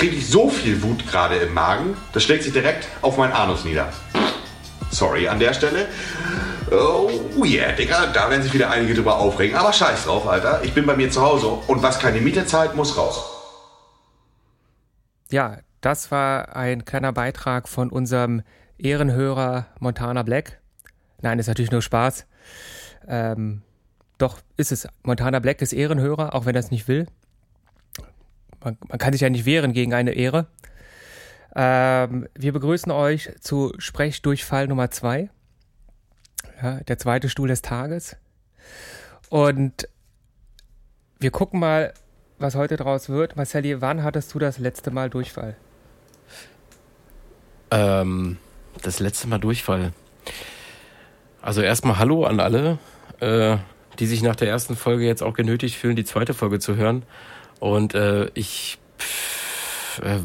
kriege ich so viel Wut gerade im Magen, das schlägt sich direkt auf meinen Anus nieder. Sorry an der Stelle. Oh yeah, Digga, da werden sich wieder einige drüber aufregen. Aber scheiß drauf, Alter. Ich bin bei mir zu Hause und was keine Miete zahlt, muss raus. Ja, das war ein kleiner Beitrag von unserem Ehrenhörer Montana Black. Nein, ist natürlich nur Spaß. Ähm, doch ist es. Montana Black ist Ehrenhörer, auch wenn er es nicht will man, man kann sich ja nicht wehren gegen eine Ehre. Ähm, wir begrüßen euch zu Sprechdurchfall Nummer zwei. Ja, der zweite Stuhl des Tages. Und wir gucken mal, was heute draus wird. Marcelli, wann hattest du das letzte Mal Durchfall? Ähm, das letzte Mal Durchfall. Also erstmal Hallo an alle, äh, die sich nach der ersten Folge jetzt auch genötigt fühlen, die zweite Folge zu hören. Und äh, ich pff, äh,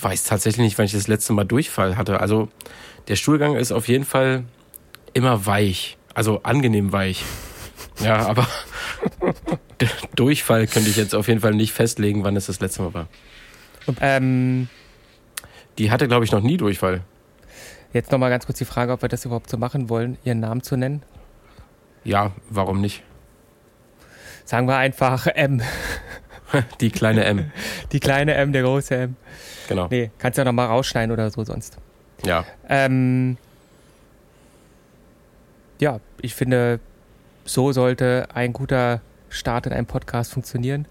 weiß tatsächlich nicht, wann ich das letzte Mal Durchfall hatte. Also der Stuhlgang ist auf jeden Fall immer weich, also angenehm weich. Ja, aber Durchfall könnte ich jetzt auf jeden Fall nicht festlegen, wann es das letzte Mal war. Ähm, die hatte, glaube ich, noch nie Durchfall. Jetzt nochmal ganz kurz die Frage, ob wir das überhaupt so machen wollen, ihren Namen zu nennen. Ja, warum nicht? Sagen wir einfach M. Die kleine M. Die kleine M, der große M. Genau. Nee, kannst ja nochmal rausschneiden oder so sonst. Ja. Ähm, ja, ich finde, so sollte ein guter Start in einem Podcast funktionieren.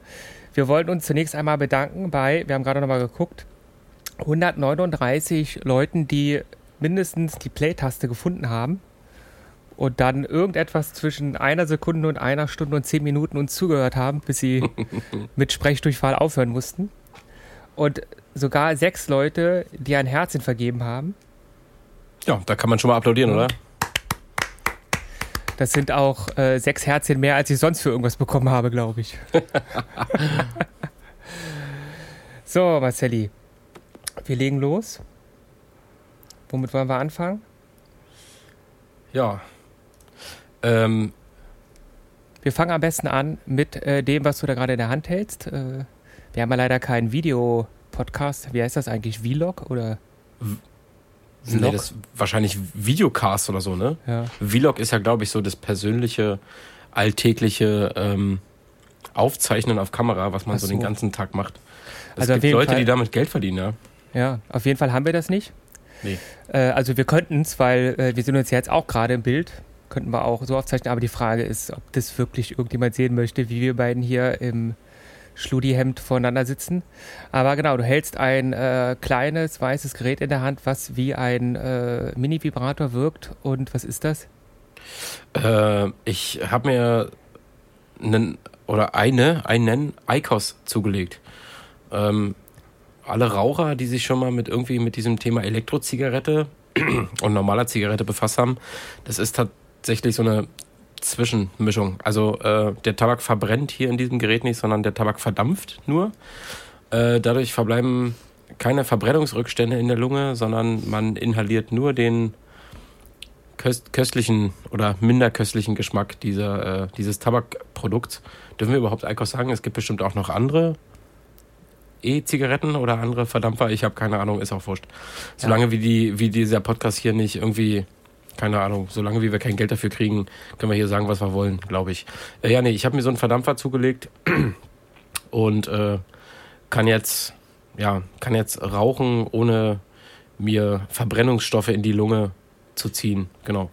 Wir wollten uns zunächst einmal bedanken bei, wir haben gerade nochmal geguckt, 139 Leuten, die mindestens die Play-Taste gefunden haben und dann irgendetwas zwischen einer Sekunde und einer Stunde und zehn Minuten uns zugehört haben, bis sie mit Sprechdurchfall aufhören mussten. Und sogar sechs Leute, die ein Herzchen vergeben haben. Ja, da kann man schon mal applaudieren, oder? Das sind auch äh, sechs Herzchen mehr, als ich sonst für irgendwas bekommen habe, glaube ich. so, Marcelli, wir legen los. Womit wollen wir anfangen? Ja, ähm, wir fangen am besten an mit äh, dem, was du da gerade in der Hand hältst. Äh, wir haben ja leider keinen Videopodcast. Wie heißt das eigentlich? Vlog oder? V nee, das wahrscheinlich Videocast oder so, ne? Ja. Vlog ist ja, glaube ich, so das persönliche, alltägliche ähm, Aufzeichnen auf Kamera, was man so. so. den ganzen Tag macht. Es also gibt Leute, Fall, die damit Geld verdienen, ja. Ja, auf jeden Fall haben wir das nicht. Nee. Äh, also wir könnten es, weil äh, wir sind uns jetzt auch gerade im Bild könnten wir auch so aufzeichnen. Aber die Frage ist, ob das wirklich irgendjemand sehen möchte, wie wir beiden hier im Schludihemd voneinander sitzen. Aber genau, du hältst ein äh, kleines weißes Gerät in der Hand, was wie ein äh, Mini-Vibrator wirkt. Und was ist das? Äh, ich habe mir einen oder eine, einen ICOS zugelegt. Ähm, alle Raucher, die sich schon mal mit irgendwie mit diesem Thema Elektrozigarette und normaler Zigarette befasst haben, das ist tatsächlich so eine Zwischenmischung. Also äh, der Tabak verbrennt hier in diesem Gerät nicht, sondern der Tabak verdampft nur. Äh, dadurch verbleiben keine Verbrennungsrückstände in der Lunge, sondern man inhaliert nur den köst köstlichen oder minder köstlichen Geschmack dieser, äh, dieses Tabakprodukts. Dürfen wir überhaupt Eikos sagen? Es gibt bestimmt auch noch andere E-Zigaretten oder andere Verdampfer. Ich habe keine Ahnung, ist auch wurscht. Solange ja. wie, die, wie dieser Podcast hier nicht irgendwie keine Ahnung, solange wie wir kein Geld dafür kriegen, können wir hier sagen, was wir wollen, glaube ich. Äh, ja, nee, ich habe mir so einen Verdampfer zugelegt und äh, kann jetzt, ja, kann jetzt rauchen, ohne mir Verbrennungsstoffe in die Lunge zu ziehen. Genau.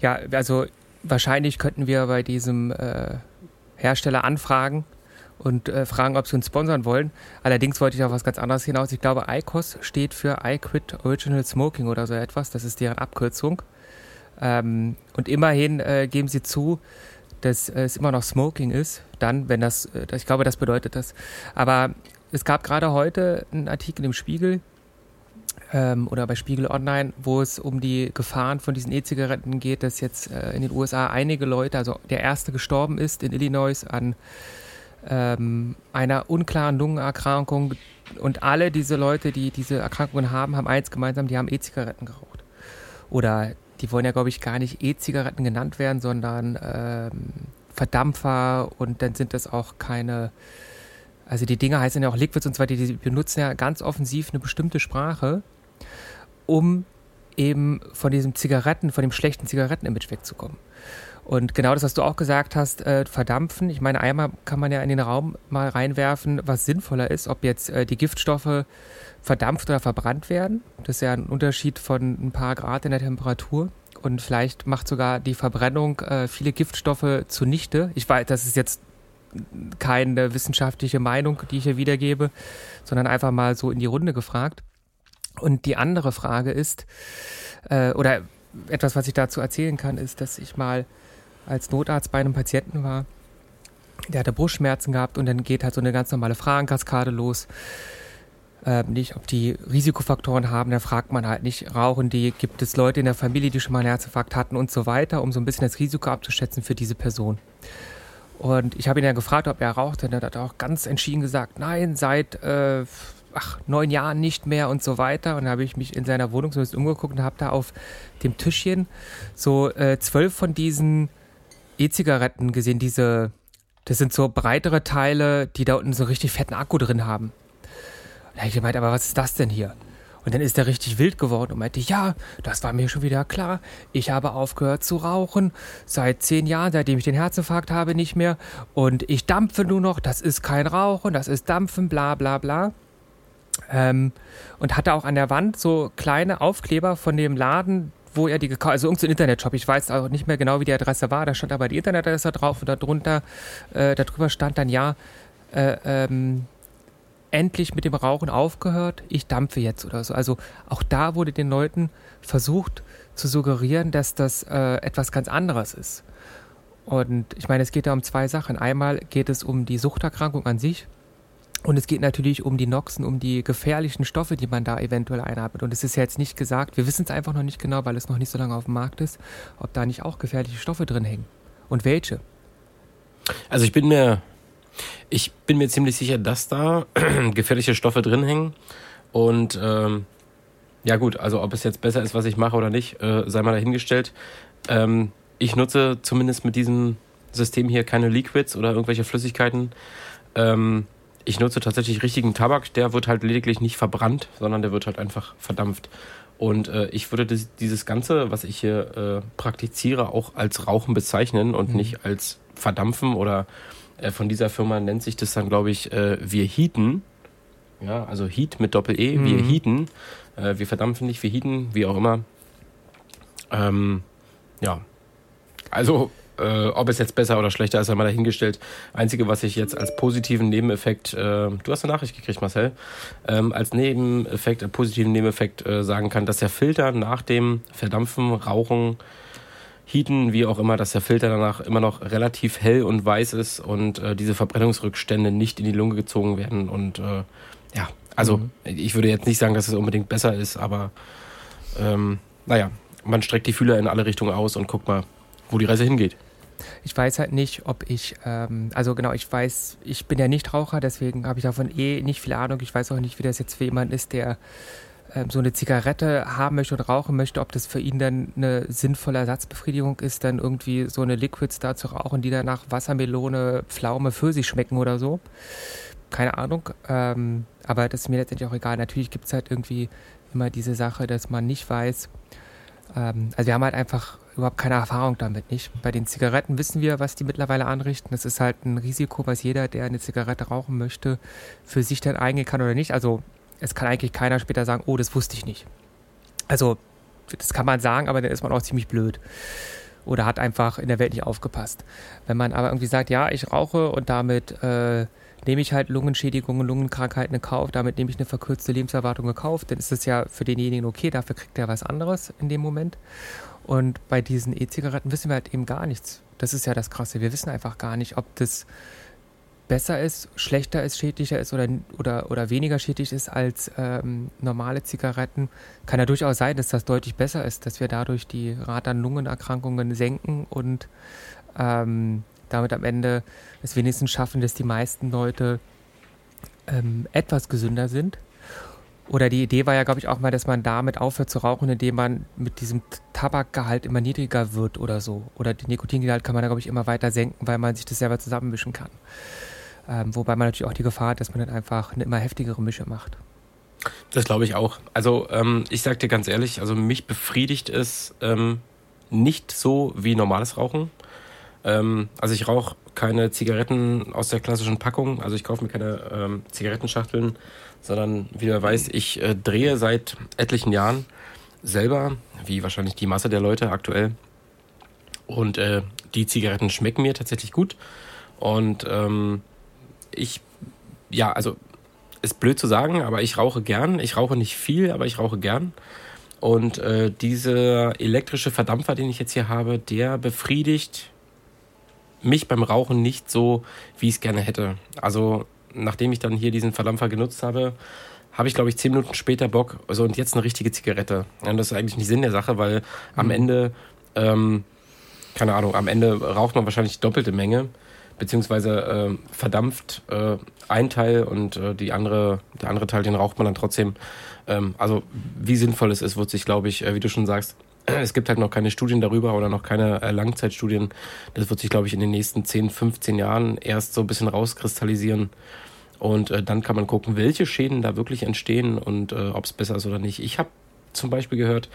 Ja, also wahrscheinlich könnten wir bei diesem äh, Hersteller anfragen und äh, fragen, ob sie uns sponsern wollen. Allerdings wollte ich auf was ganz anderes hinaus. Ich glaube, ICOS steht für I Quit Original Smoking oder so etwas. Das ist deren Abkürzung. Ähm, und immerhin äh, geben sie zu, dass es immer noch Smoking ist, dann, wenn das, äh, ich glaube, das bedeutet das. Aber es gab gerade heute einen Artikel im Spiegel, ähm, oder bei Spiegel Online, wo es um die Gefahren von diesen E-Zigaretten geht, dass jetzt äh, in den USA einige Leute, also der erste gestorben ist in Illinois an ähm, einer unklaren Lungenerkrankung und alle diese Leute, die diese Erkrankungen haben, haben eins gemeinsam, die haben E-Zigaretten geraucht. Oder die wollen ja, glaube ich, gar nicht E-Zigaretten genannt werden, sondern ähm, Verdampfer und dann sind das auch keine, also die Dinger heißen ja auch Liquids und zwar, die, die benutzen ja ganz offensiv eine bestimmte Sprache, um eben von diesem Zigaretten, von dem schlechten Zigaretten-Image wegzukommen. Und genau das, was du auch gesagt hast, äh, verdampfen. Ich meine, einmal kann man ja in den Raum mal reinwerfen, was sinnvoller ist, ob jetzt äh, die Giftstoffe verdampft oder verbrannt werden. Das ist ja ein Unterschied von ein paar Grad in der Temperatur. Und vielleicht macht sogar die Verbrennung äh, viele Giftstoffe zunichte. Ich weiß, das ist jetzt keine wissenschaftliche Meinung, die ich hier wiedergebe, sondern einfach mal so in die Runde gefragt. Und die andere Frage ist, äh, oder etwas, was ich dazu erzählen kann, ist, dass ich mal als Notarzt bei einem Patienten war, der hatte Brustschmerzen gehabt und dann geht halt so eine ganz normale Fragenkaskade los. Ähm, nicht, ob die Risikofaktoren haben, da fragt man halt nicht, rauchen die, gibt es Leute in der Familie, die schon mal einen Herzinfarkt hatten und so weiter, um so ein bisschen das Risiko abzuschätzen für diese Person. Und ich habe ihn ja gefragt, ob er raucht, und er hat auch ganz entschieden gesagt, nein, seit äh, ach, neun Jahren nicht mehr und so weiter. Und dann habe ich mich in seiner Wohnung so ein bisschen umgeguckt und habe da auf dem Tischchen so äh, zwölf von diesen E-Zigaretten gesehen, diese, das sind so breitere Teile, die da unten so richtig fetten Akku drin haben. Da habe ich gemeint, aber was ist das denn hier? Und dann ist er richtig wild geworden und meinte, ja, das war mir schon wieder klar. Ich habe aufgehört zu rauchen. Seit zehn Jahren, seitdem ich den Herzinfarkt habe, nicht mehr. Und ich dampfe nur noch. Das ist kein Rauchen, das ist Dampfen, bla bla bla. Ähm, und hatte auch an der Wand so kleine Aufkleber von dem Laden, wo er die gekauft also irgendein Internetshop, ich weiß auch nicht mehr genau, wie die Adresse war, da stand aber die Internetadresse drauf und darunter, äh, darüber stand dann, ja, äh, ähm, endlich mit dem Rauchen aufgehört, ich dampfe jetzt oder so. Also auch da wurde den Leuten versucht zu suggerieren, dass das äh, etwas ganz anderes ist. Und ich meine, es geht da um zwei Sachen. Einmal geht es um die Suchterkrankung an sich, und es geht natürlich um die Noxen, um die gefährlichen Stoffe, die man da eventuell einatmet. Und es ist ja jetzt nicht gesagt, wir wissen es einfach noch nicht genau, weil es noch nicht so lange auf dem Markt ist, ob da nicht auch gefährliche Stoffe drin hängen. Und welche? Also ich bin mir, ich bin mir ziemlich sicher, dass da gefährliche Stoffe drin hängen. Und ähm, ja gut, also ob es jetzt besser ist, was ich mache oder nicht, äh, sei mal dahingestellt. Ähm, ich nutze zumindest mit diesem System hier keine Liquids oder irgendwelche Flüssigkeiten. Ähm, ich nutze tatsächlich richtigen Tabak, der wird halt lediglich nicht verbrannt, sondern der wird halt einfach verdampft. Und äh, ich würde das, dieses Ganze, was ich hier äh, praktiziere, auch als Rauchen bezeichnen und mhm. nicht als Verdampfen oder äh, von dieser Firma nennt sich das dann, glaube ich, äh, wir heaten. Ja, also Heat mit Doppel-E, mhm. wir heaten. Äh, wir verdampfen nicht, wir heaten, wie auch immer. Ähm, ja, also äh, ob es jetzt besser oder schlechter ist, einmal dahingestellt. Einzige, was ich jetzt als positiven Nebeneffekt, äh, du hast eine Nachricht gekriegt, Marcel, ähm, als Nebeneffekt, äh, positiven Nebeneffekt äh, sagen kann, dass der Filter nach dem Verdampfen, Rauchen, Heaten, wie auch immer, dass der Filter danach immer noch relativ hell und weiß ist und äh, diese Verbrennungsrückstände nicht in die Lunge gezogen werden. Und äh, ja, also mhm. ich würde jetzt nicht sagen, dass es unbedingt besser ist, aber ähm, naja, man streckt die Fühler in alle Richtungen aus und guckt mal, wo die Reise hingeht. Ich weiß halt nicht, ob ich, ähm, also genau, ich weiß, ich bin ja nicht Raucher, deswegen habe ich davon eh nicht viel Ahnung. Ich weiß auch nicht, wie das jetzt für jemanden ist, der ähm, so eine Zigarette haben möchte und rauchen möchte, ob das für ihn dann eine sinnvolle Ersatzbefriedigung ist, dann irgendwie so eine Liquids da zu rauchen, die danach Wassermelone, Pflaume, Pfirsich schmecken oder so. Keine Ahnung. Ähm, aber das ist mir letztendlich auch egal. Natürlich gibt es halt irgendwie immer diese Sache, dass man nicht weiß. Ähm, also wir haben halt einfach überhaupt keine Erfahrung damit nicht. Bei den Zigaretten wissen wir, was die mittlerweile anrichten. Das ist halt ein Risiko, was jeder, der eine Zigarette rauchen möchte, für sich dann eingehen kann oder nicht. Also es kann eigentlich keiner später sagen, oh, das wusste ich nicht. Also das kann man sagen, aber dann ist man auch ziemlich blöd oder hat einfach in der Welt nicht aufgepasst. Wenn man aber irgendwie sagt, ja, ich rauche und damit äh, nehme ich halt Lungenschädigungen, Lungenkrankheiten in Kauf, damit nehme ich eine verkürzte Lebenserwartung in Kauf, dann ist es ja für denjenigen okay, dafür kriegt er was anderes in dem Moment. Und bei diesen E-Zigaretten wissen wir halt eben gar nichts. Das ist ja das Krasse. Wir wissen einfach gar nicht, ob das besser ist, schlechter ist, schädlicher ist oder, oder, oder weniger schädlich ist als ähm, normale Zigaretten, kann ja durchaus sein, dass das deutlich besser ist, dass wir dadurch die Rate an Lungenerkrankungen senken und ähm, damit am Ende es wenigstens schaffen, dass die meisten Leute ähm, etwas gesünder sind. Oder die Idee war ja, glaube ich, auch mal, dass man damit aufhört zu rauchen, indem man mit diesem Tabakgehalt immer niedriger wird oder so. Oder den Nikotingehalt kann man da, glaube ich, immer weiter senken, weil man sich das selber zusammenmischen kann. Ähm, wobei man natürlich auch die Gefahr hat, dass man dann einfach eine immer heftigere Mische macht. Das glaube ich auch. Also ähm, ich sage dir ganz ehrlich, also mich befriedigt es ähm, nicht so wie normales Rauchen. Ähm, also ich rauche keine Zigaretten aus der klassischen Packung, also ich kaufe mir keine ähm, Zigarettenschachteln, sondern wie du weißt, ich äh, drehe seit etlichen Jahren selber, wie wahrscheinlich die Masse der Leute aktuell. Und äh, die Zigaretten schmecken mir tatsächlich gut. Und ähm, ich, ja, also ist blöd zu sagen, aber ich rauche gern. Ich rauche nicht viel, aber ich rauche gern. Und äh, dieser elektrische Verdampfer, den ich jetzt hier habe, der befriedigt mich beim Rauchen nicht so, wie ich es gerne hätte. Also nachdem ich dann hier diesen Verdampfer genutzt habe, habe ich, glaube ich, zehn Minuten später Bock, so und jetzt eine richtige Zigarette. Und das ist eigentlich nicht Sinn der Sache, weil am mhm. Ende, ähm, keine Ahnung, am Ende raucht man wahrscheinlich doppelte Menge, beziehungsweise äh, verdampft äh, ein Teil und äh, die andere, der andere Teil, den raucht man dann trotzdem. Ähm, also wie sinnvoll es ist, wird sich, glaube ich, äh, wie du schon sagst, es gibt halt noch keine Studien darüber oder noch keine äh, Langzeitstudien. Das wird sich, glaube ich, in den nächsten 10, 15 Jahren erst so ein bisschen rauskristallisieren. Und äh, dann kann man gucken, welche Schäden da wirklich entstehen und äh, ob es besser ist oder nicht. Ich habe zum Beispiel gehört,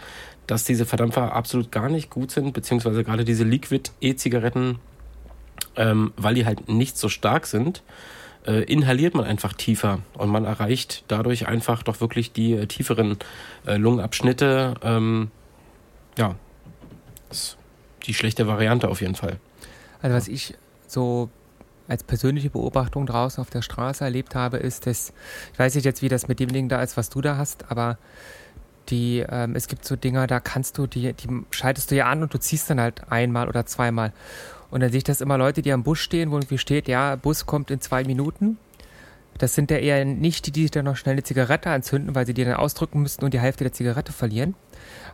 dass diese Verdampfer absolut gar nicht gut sind, beziehungsweise gerade diese Liquid-E-Zigaretten, ähm, weil die halt nicht so stark sind, äh, inhaliert man einfach tiefer und man erreicht dadurch einfach doch wirklich die äh, tieferen äh, Lungenabschnitte. Ähm, ja, ist die schlechte Variante auf jeden Fall. Also was ich so als persönliche Beobachtung draußen auf der Straße erlebt habe, ist, dass, ich weiß nicht jetzt, wie das mit dem Ding da ist, was du da hast, aber die, ähm, es gibt so Dinger, da kannst du die, die schaltest du ja an und du ziehst dann halt einmal oder zweimal. Und dann sehe ich das immer Leute, die am Bus stehen, wo irgendwie steht, ja, Bus kommt in zwei Minuten. Das sind ja eher nicht die, die sich dann noch schnell eine Zigarette anzünden, weil sie die dann ausdrücken müssten und die Hälfte der Zigarette verlieren.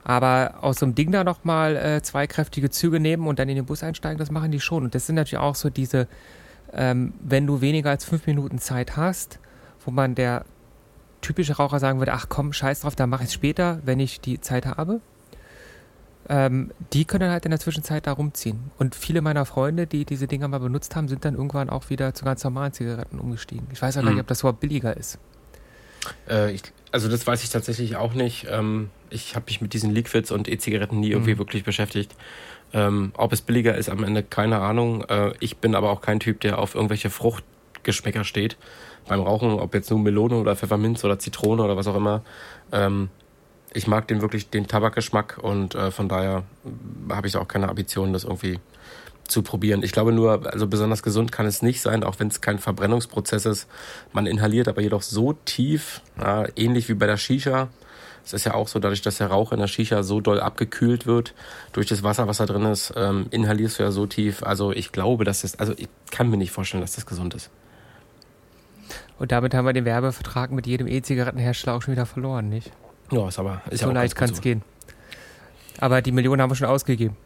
Aber aus so einem Ding da nochmal äh, zwei kräftige Züge nehmen und dann in den Bus einsteigen, das machen die schon. Und das sind natürlich auch so diese, ähm, wenn du weniger als fünf Minuten Zeit hast, wo man der typische Raucher sagen würde, ach komm, scheiß drauf, dann mache ich es später, wenn ich die Zeit habe. Ähm, die können halt in der Zwischenzeit da rumziehen. Und viele meiner Freunde, die diese Dinger mal benutzt haben, sind dann irgendwann auch wieder zu ganz normalen Zigaretten umgestiegen. Ich weiß auch gar nicht, mhm. ob das überhaupt billiger ist. Äh, ich, also das weiß ich tatsächlich auch nicht. Ähm, ich habe mich mit diesen Liquids und E-Zigaretten nie irgendwie mhm. wirklich beschäftigt. Ähm, ob es billiger ist, am Ende keine Ahnung. Äh, ich bin aber auch kein Typ, der auf irgendwelche Fruchtgeschmäcker steht. Beim Rauchen, ob jetzt nur Melone oder Pfefferminz oder Zitrone oder was auch immer. Ähm, ich mag den wirklich, den Tabakgeschmack und äh, von daher habe ich auch keine Ambitionen, das irgendwie zu probieren. Ich glaube nur, also besonders gesund kann es nicht sein, auch wenn es kein Verbrennungsprozess ist. Man inhaliert aber jedoch so tief, ja, ähnlich wie bei der Shisha, es ist ja auch so, dadurch, dass der Rauch in der Shisha so doll abgekühlt wird, durch das Wasser, was da drin ist, ähm, inhalierst du ja so tief. Also ich glaube, dass das, also ich kann mir nicht vorstellen, dass das gesund ist. Und damit haben wir den Werbevertrag mit jedem E-Zigarettenhersteller auch schon wieder verloren, nicht? Ja, ist aber ist so ja leicht kann es gehen. Aber die Millionen haben wir schon ausgegeben.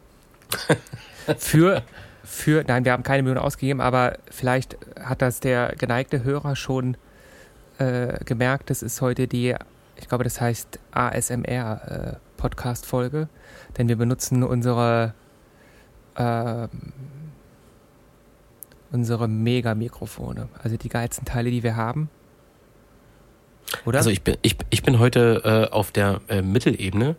für, für, nein, wir haben keine Millionen ausgegeben, aber vielleicht hat das der geneigte Hörer schon äh, gemerkt. Das ist heute die ich glaube, das heißt ASMR äh, denn wir benutzen unsere, äh, unsere Mega-Mikrofone, also die geilsten Teile, die wir haben. Oder? Also ich bin, ich, ich bin heute äh, auf der äh, Mittelebene.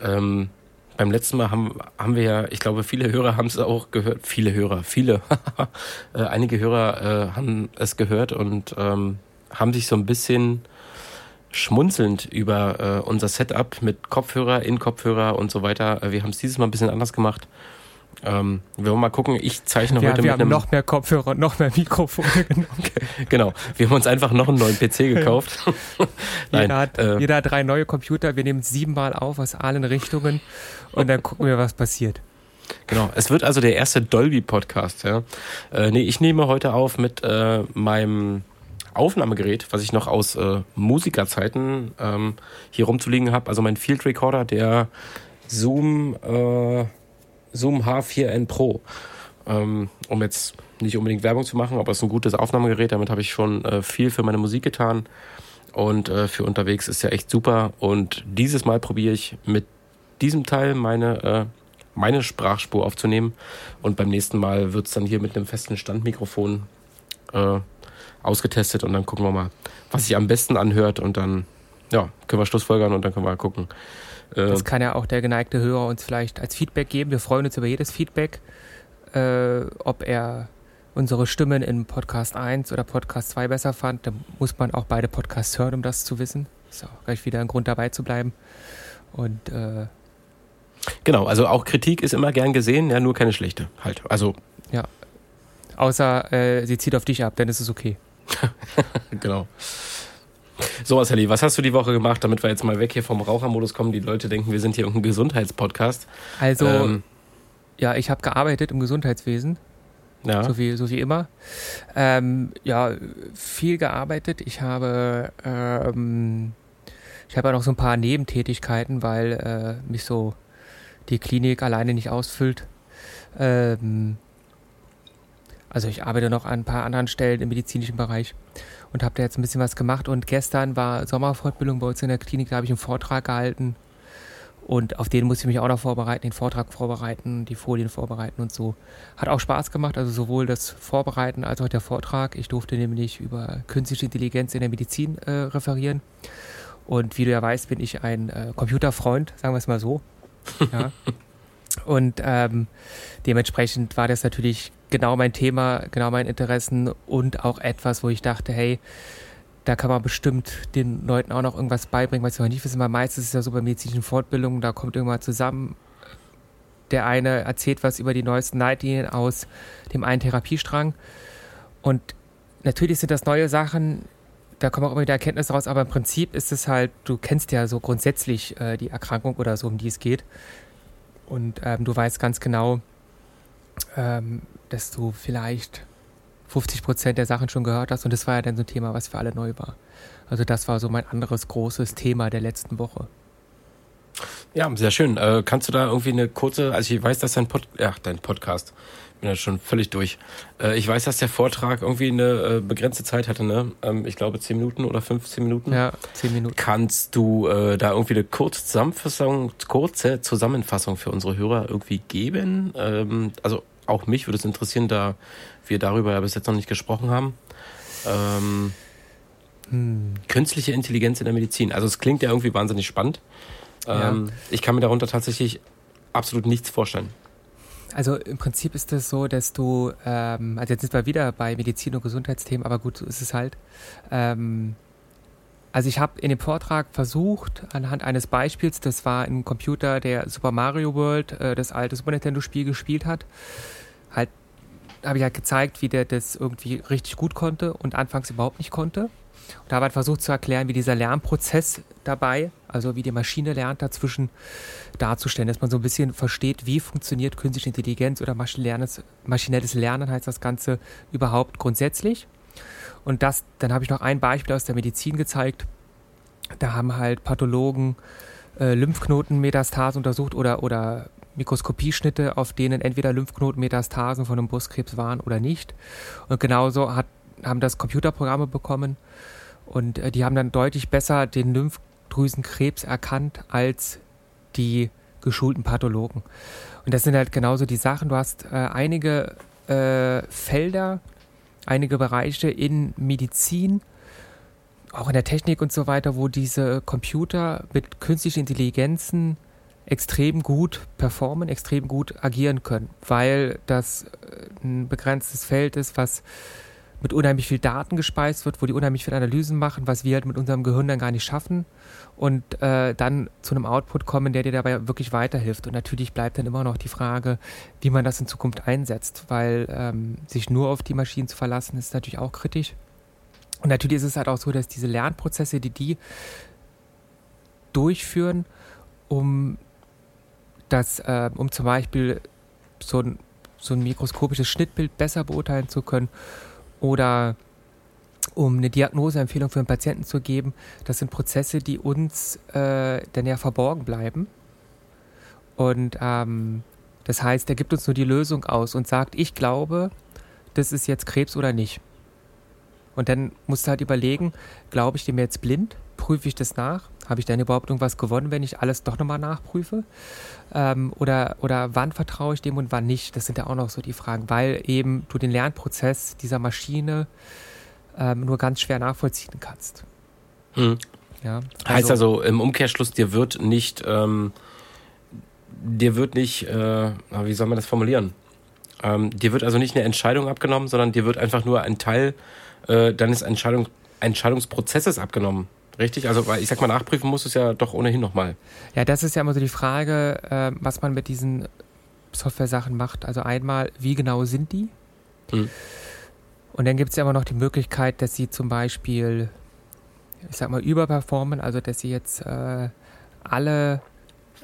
Ähm, beim letzten Mal haben, haben wir ja, ich glaube, viele Hörer haben es auch gehört. Viele Hörer, viele. äh, einige Hörer äh, haben es gehört und ähm, haben sich so ein bisschen schmunzelnd über äh, unser Setup mit Kopfhörer, in Kopfhörer und so weiter. Äh, wir haben es dieses Mal ein bisschen anders gemacht. Ähm, wir wollen mal gucken, ich zeichne ja, heute wir mit haben einem noch mehr Kopfhörer und noch mehr Mikrofone genommen. genau, wir haben uns einfach noch einen neuen PC gekauft. Nein, jeder, hat, äh, jeder hat drei neue Computer, wir nehmen siebenmal auf aus allen Richtungen und dann gucken wir, was passiert. Genau. Es wird also der erste Dolby-Podcast, ja. Äh, nee, ich nehme heute auf mit äh, meinem Aufnahmegerät, was ich noch aus äh, Musikerzeiten ähm, hier rumzuliegen habe. Also mein Field Recorder, der Zoom, äh, Zoom H4n Pro. Ähm, um jetzt nicht unbedingt Werbung zu machen, aber es ist ein gutes Aufnahmegerät. Damit habe ich schon äh, viel für meine Musik getan. Und äh, für unterwegs ist ja echt super. Und dieses Mal probiere ich mit diesem Teil meine, äh, meine Sprachspur aufzunehmen. Und beim nächsten Mal wird es dann hier mit einem festen Standmikrofon äh, ausgetestet. Und dann gucken wir mal, was sich am besten anhört. Und dann ja, können wir Schlussfolgern und dann können wir gucken. Das kann ja auch der geneigte Hörer uns vielleicht als Feedback geben. Wir freuen uns über jedes Feedback, äh, ob er unsere Stimmen in Podcast 1 oder Podcast 2 besser fand, dann muss man auch beide Podcasts hören, um das zu wissen. Ist auch gleich wieder ein Grund dabei zu bleiben. Und äh, genau, also auch Kritik ist immer gern gesehen, ja, nur keine schlechte halt. Also ja, außer äh, sie zieht auf dich ab, dann ist es okay. genau. So, Marcelli, was hast du die Woche gemacht, damit wir jetzt mal weg hier vom Rauchermodus kommen? Die Leute denken, wir sind hier irgendein Gesundheitspodcast. Also, ähm, ja, ich habe gearbeitet im Gesundheitswesen. Ja. So, wie, so wie immer. Ähm, ja, viel gearbeitet. Ich habe, ähm, ich habe ja noch so ein paar Nebentätigkeiten, weil äh, mich so die Klinik alleine nicht ausfüllt. Ähm, also ich arbeite noch an ein paar anderen Stellen im medizinischen Bereich und habe da jetzt ein bisschen was gemacht. Und gestern war Sommerfortbildung bei uns in der Klinik, da habe ich einen Vortrag gehalten und auf den musste ich mich auch noch vorbereiten, den Vortrag vorbereiten, die Folien vorbereiten und so. Hat auch Spaß gemacht, also sowohl das Vorbereiten als auch der Vortrag. Ich durfte nämlich über künstliche Intelligenz in der Medizin äh, referieren. Und wie du ja weißt, bin ich ein äh, Computerfreund, sagen wir es mal so. Ja. Und ähm, dementsprechend war das natürlich genau mein Thema, genau mein Interessen und auch etwas, wo ich dachte, hey, da kann man bestimmt den Leuten auch noch irgendwas beibringen, was sie noch nicht wissen, weil meistens ist es ja so bei medizinischen Fortbildungen, da kommt irgendwann zusammen, der eine erzählt was über die neuesten Leitlinien aus dem einen Therapiestrang. Und natürlich sind das neue Sachen, da kommen auch immer wieder Erkenntnisse raus, aber im Prinzip ist es halt, du kennst ja so grundsätzlich äh, die Erkrankung oder so, um die es geht und ähm, du weißt ganz genau, ähm, dass du vielleicht 50 Prozent der Sachen schon gehört hast. Und das war ja dann so ein Thema, was für alle neu war. Also das war so mein anderes großes Thema der letzten Woche. Ja, sehr schön. Äh, kannst du da irgendwie eine kurze, also ich weiß, dass dein, Pod, ja, dein Podcast, bin ja schon völlig durch. Äh, ich weiß, dass der Vortrag irgendwie eine äh, begrenzte Zeit hatte, ne? Ähm, ich glaube 10 Minuten oder 15 Minuten. Ja, 10 Minuten. Kannst du äh, da irgendwie eine kurze Zusammenfassung, kurze Zusammenfassung für unsere Hörer irgendwie geben? Ähm, also auch mich würde es interessieren, da wir darüber ja bis jetzt noch nicht gesprochen haben. Ähm, hm. Künstliche Intelligenz in der Medizin. Also es klingt ja irgendwie wahnsinnig spannend. Ähm, ja. Ich kann mir darunter tatsächlich absolut nichts vorstellen. Also im Prinzip ist es so, dass du, ähm, also jetzt sind wir wieder bei Medizin und Gesundheitsthemen, aber gut, so ist es halt. Ähm, also ich habe in dem Vortrag versucht, anhand eines Beispiels, das war ein Computer, der Super Mario World, äh, das alte Super Nintendo-Spiel gespielt hat, halt habe ich halt gezeigt, wie der das irgendwie richtig gut konnte und anfangs überhaupt nicht konnte. Und habe halt versucht zu erklären, wie dieser Lernprozess dabei, also wie die Maschine lernt, dazwischen darzustellen, dass man so ein bisschen versteht, wie funktioniert künstliche Intelligenz oder maschinelles Lernen heißt das Ganze überhaupt grundsätzlich. Und das, dann habe ich noch ein Beispiel aus der Medizin gezeigt. Da haben halt Pathologen äh, Lymphknotenmetastasen untersucht oder, oder Mikroskopieschnitte, auf denen entweder Lymphknotenmetastasen von einem Brustkrebs waren oder nicht. Und genauso hat, haben das Computerprogramme bekommen. Und äh, die haben dann deutlich besser den Lymphdrüsenkrebs erkannt als die geschulten Pathologen. Und das sind halt genauso die Sachen. Du hast äh, einige äh, Felder, einige Bereiche in Medizin, auch in der Technik und so weiter, wo diese Computer mit künstlichen Intelligenzen extrem gut performen, extrem gut agieren können, weil das äh, ein begrenztes Feld ist, was mit unheimlich viel Daten gespeist wird, wo die unheimlich viel Analysen machen, was wir halt mit unserem Gehirn dann gar nicht schaffen und äh, dann zu einem Output kommen, der dir dabei wirklich weiterhilft. Und natürlich bleibt dann immer noch die Frage, wie man das in Zukunft einsetzt, weil ähm, sich nur auf die Maschinen zu verlassen, ist natürlich auch kritisch. Und natürlich ist es halt auch so, dass diese Lernprozesse, die die durchführen, um das, äh, um zum Beispiel so ein, so ein mikroskopisches Schnittbild besser beurteilen zu können oder um eine Diagnoseempfehlung für einen Patienten zu geben. Das sind Prozesse, die uns äh, dann ja verborgen bleiben. Und ähm, das heißt, er gibt uns nur die Lösung aus und sagt, ich glaube, das ist jetzt Krebs oder nicht. Und dann musst du halt überlegen, glaube ich dem jetzt blind? Prüfe ich das nach? Habe ich dann überhaupt irgendwas gewonnen, wenn ich alles doch nochmal nachprüfe? Ähm, oder, oder wann vertraue ich dem und wann nicht? Das sind ja auch noch so die Fragen, weil eben du den Lernprozess dieser Maschine ähm, nur ganz schwer nachvollziehen kannst. Hm. Ja, also, heißt also im Umkehrschluss, dir wird nicht, ähm, dir wird nicht, äh, wie soll man das formulieren? Ähm, dir wird also nicht eine Entscheidung abgenommen, sondern dir wird einfach nur ein Teil äh, deines Entscheidung, Entscheidungsprozesses abgenommen. Richtig? Also, weil ich sag mal, nachprüfen muss es ja doch ohnehin nochmal. Ja, das ist ja immer so die Frage, äh, was man mit diesen Software-Sachen macht. Also einmal, wie genau sind die? Hm. Und dann gibt es ja immer noch die Möglichkeit, dass sie zum Beispiel, ich sag mal, überperformen, also dass sie jetzt äh, alle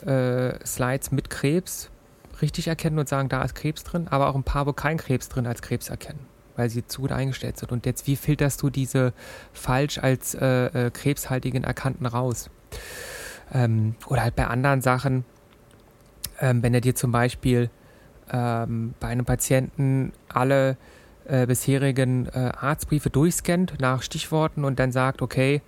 äh, Slides mit Krebs richtig erkennen und sagen, da ist Krebs drin, aber auch ein paar, wo kein Krebs drin als Krebs erkennen, weil sie zu gut eingestellt sind. Und jetzt, wie filterst du diese falsch als äh, äh, krebshaltigen Erkannten raus? Ähm, oder halt bei anderen Sachen, ähm, wenn er dir zum Beispiel ähm, bei einem Patienten alle äh, bisherigen äh, Arztbriefe durchscannt nach Stichworten und dann sagt, okay,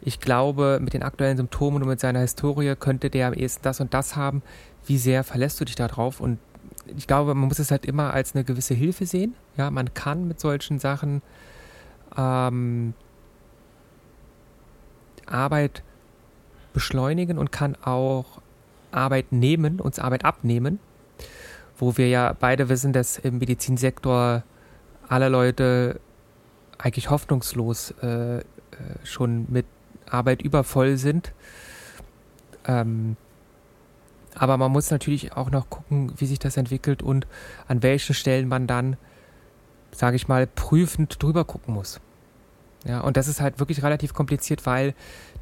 ich glaube, mit den aktuellen Symptomen und mit seiner Historie könnte der am ehesten das und das haben. Wie sehr verlässt du dich darauf? Und ich glaube, man muss es halt immer als eine gewisse Hilfe sehen. Ja, man kann mit solchen Sachen ähm, Arbeit beschleunigen und kann auch Arbeit nehmen, uns Arbeit abnehmen, wo wir ja beide wissen, dass im Medizinsektor alle Leute eigentlich hoffnungslos äh, äh, schon mit Arbeit übervoll sind. Ähm, aber man muss natürlich auch noch gucken, wie sich das entwickelt und an welchen Stellen man dann, sage ich mal, prüfend drüber gucken muss. Ja, und das ist halt wirklich relativ kompliziert, weil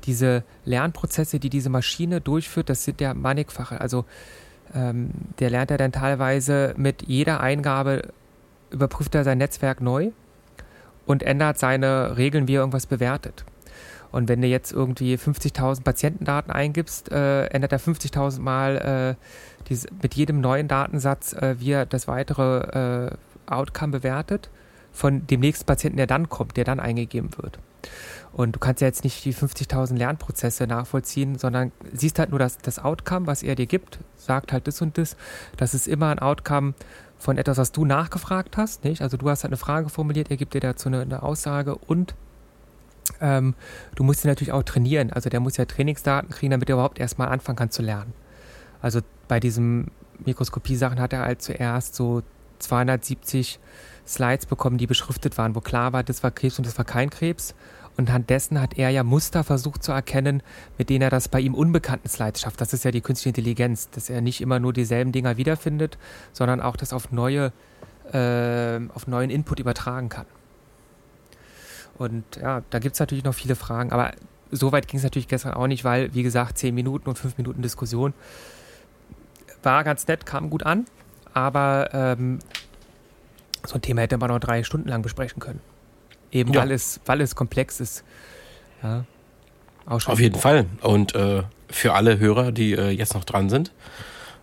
diese Lernprozesse, die diese Maschine durchführt, das sind ja mannigfache. Also ähm, der lernt ja dann teilweise mit jeder Eingabe überprüft er sein Netzwerk neu und ändert seine Regeln, wie er irgendwas bewertet. Und wenn du jetzt irgendwie 50.000 Patientendaten eingibst, äh, ändert er 50.000 Mal äh, diese, mit jedem neuen Datensatz, äh, wie er das weitere äh, Outcome bewertet von dem nächsten Patienten, der dann kommt, der dann eingegeben wird. Und du kannst ja jetzt nicht die 50.000 Lernprozesse nachvollziehen, sondern siehst halt nur das, das Outcome, was er dir gibt, sagt halt das und das. Das ist immer ein Outcome von etwas, was du nachgefragt hast. Nicht? Also du hast halt eine Frage formuliert, er gibt dir dazu eine, eine Aussage und ähm, du musst ihn natürlich auch trainieren. Also der muss ja Trainingsdaten kriegen, damit er überhaupt erstmal anfangen kann zu lernen. Also bei diesen Mikroskopie-Sachen hat er halt zuerst so 270 Slides bekommen, die beschriftet waren, wo klar war, das war Krebs und das war kein Krebs. Und anhand dessen hat er ja Muster versucht zu erkennen, mit denen er das bei ihm unbekannten Slides schafft. Das ist ja die künstliche Intelligenz, dass er nicht immer nur dieselben Dinger wiederfindet, sondern auch das auf neue, äh, auf neuen Input übertragen kann. Und ja, da gibt es natürlich noch viele Fragen, aber so weit ging es natürlich gestern auch nicht, weil, wie gesagt, zehn Minuten und fünf Minuten Diskussion war ganz nett, kam gut an, aber ähm, so ein Thema hätte man noch drei Stunden lang besprechen können. Eben ja. weil, es, weil es komplex ist. Ja. Auf jeden Fall. Und äh, für alle Hörer, die äh, jetzt noch dran sind,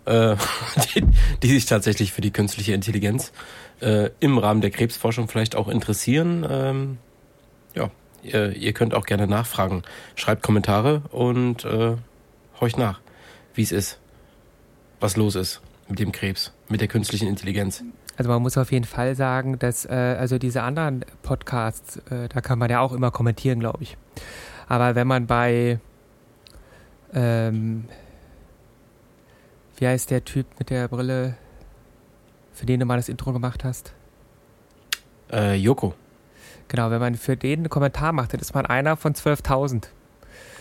äh, die, die, sich tatsächlich für die künstliche Intelligenz äh, im Rahmen der Krebsforschung vielleicht auch interessieren, ähm, ihr, ihr, könnt auch gerne nachfragen. Schreibt Kommentare und äh, horcht nach, wie es ist, was los ist mit dem Krebs, mit der künstlichen Intelligenz. Also man muss auf jeden Fall sagen, dass äh, also diese anderen Podcasts, äh, da kann man ja auch immer kommentieren, glaube ich. Aber wenn man bei ähm, wie heißt der Typ mit der Brille, für den du mal das Intro gemacht hast? Äh, Joko. Genau, wenn man für den einen Kommentar macht, dann ist man einer von 12.000.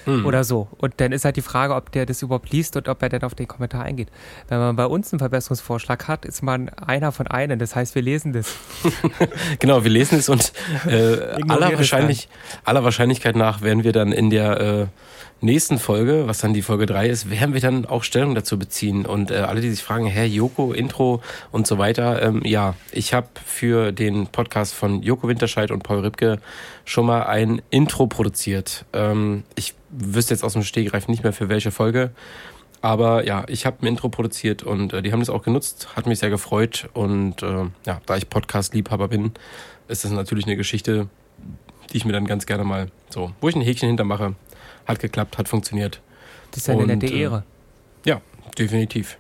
Hm. Oder so. Und dann ist halt die Frage, ob der das überhaupt liest und ob er dann auf den Kommentar eingeht. Wenn man bei uns einen Verbesserungsvorschlag hat, ist man einer von einem. Das heißt, wir lesen das. genau, wir lesen es und äh, aller, wahrscheinlich, aller Wahrscheinlichkeit nach werden wir dann in der äh, nächsten Folge, was dann die Folge 3 ist, werden wir dann auch Stellung dazu beziehen. Und äh, alle, die sich fragen, Herr Joko, Intro und so weiter, ähm, ja, ich habe für den Podcast von Joko Winterscheid und Paul Ripke schon mal ein Intro produziert. Ähm, ich wüsste jetzt aus dem Stegreif nicht mehr für welche Folge. Aber ja, ich habe ein Intro produziert und äh, die haben das auch genutzt, hat mich sehr gefreut. Und äh, ja, da ich Podcast-Liebhaber bin, ist das natürlich eine Geschichte, die ich mir dann ganz gerne mal so, wo ich ein Häkchen hintermache, hat geklappt, hat funktioniert. Das ist ja eine nette äh, Ehre. Äh, ja, definitiv.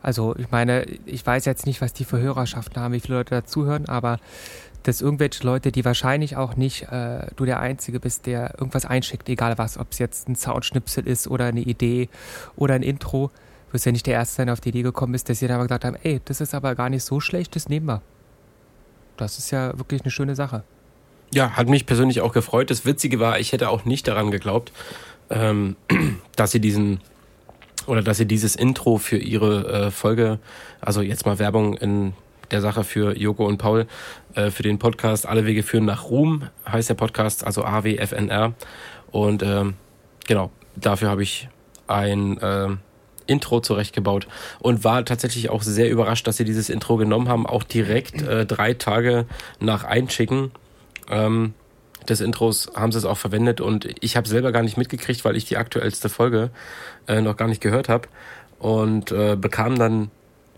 Also ich meine, ich weiß jetzt nicht, was die für Hörerschaften haben, wie viele Leute dazuhören, aber dass irgendwelche Leute, die wahrscheinlich auch nicht äh, du der Einzige bist, der irgendwas einschickt, egal was, ob es jetzt ein Soundschnipsel ist oder eine Idee oder ein Intro, wirst ja nicht der Erste sein, auf die Idee gekommen ist, dass sie dann aber gesagt haben, ey, das ist aber gar nicht so schlecht, das nehmen wir. Das ist ja wirklich eine schöne Sache. Ja, hat mich persönlich auch gefreut. Das Witzige war, ich hätte auch nicht daran geglaubt, ähm, dass sie diesen oder dass sie dieses Intro für ihre äh, Folge, also jetzt mal Werbung in der Sache für Joko und Paul, äh, für den Podcast Alle Wege führen nach Ruhm, heißt der Podcast, also AWFNR. Und ähm, genau, dafür habe ich ein äh, Intro zurechtgebaut und war tatsächlich auch sehr überrascht, dass sie dieses Intro genommen haben, auch direkt äh, drei Tage nach Einschicken ähm, des Intros haben sie es auch verwendet und ich habe selber gar nicht mitgekriegt, weil ich die aktuellste Folge äh, noch gar nicht gehört habe und äh, bekam dann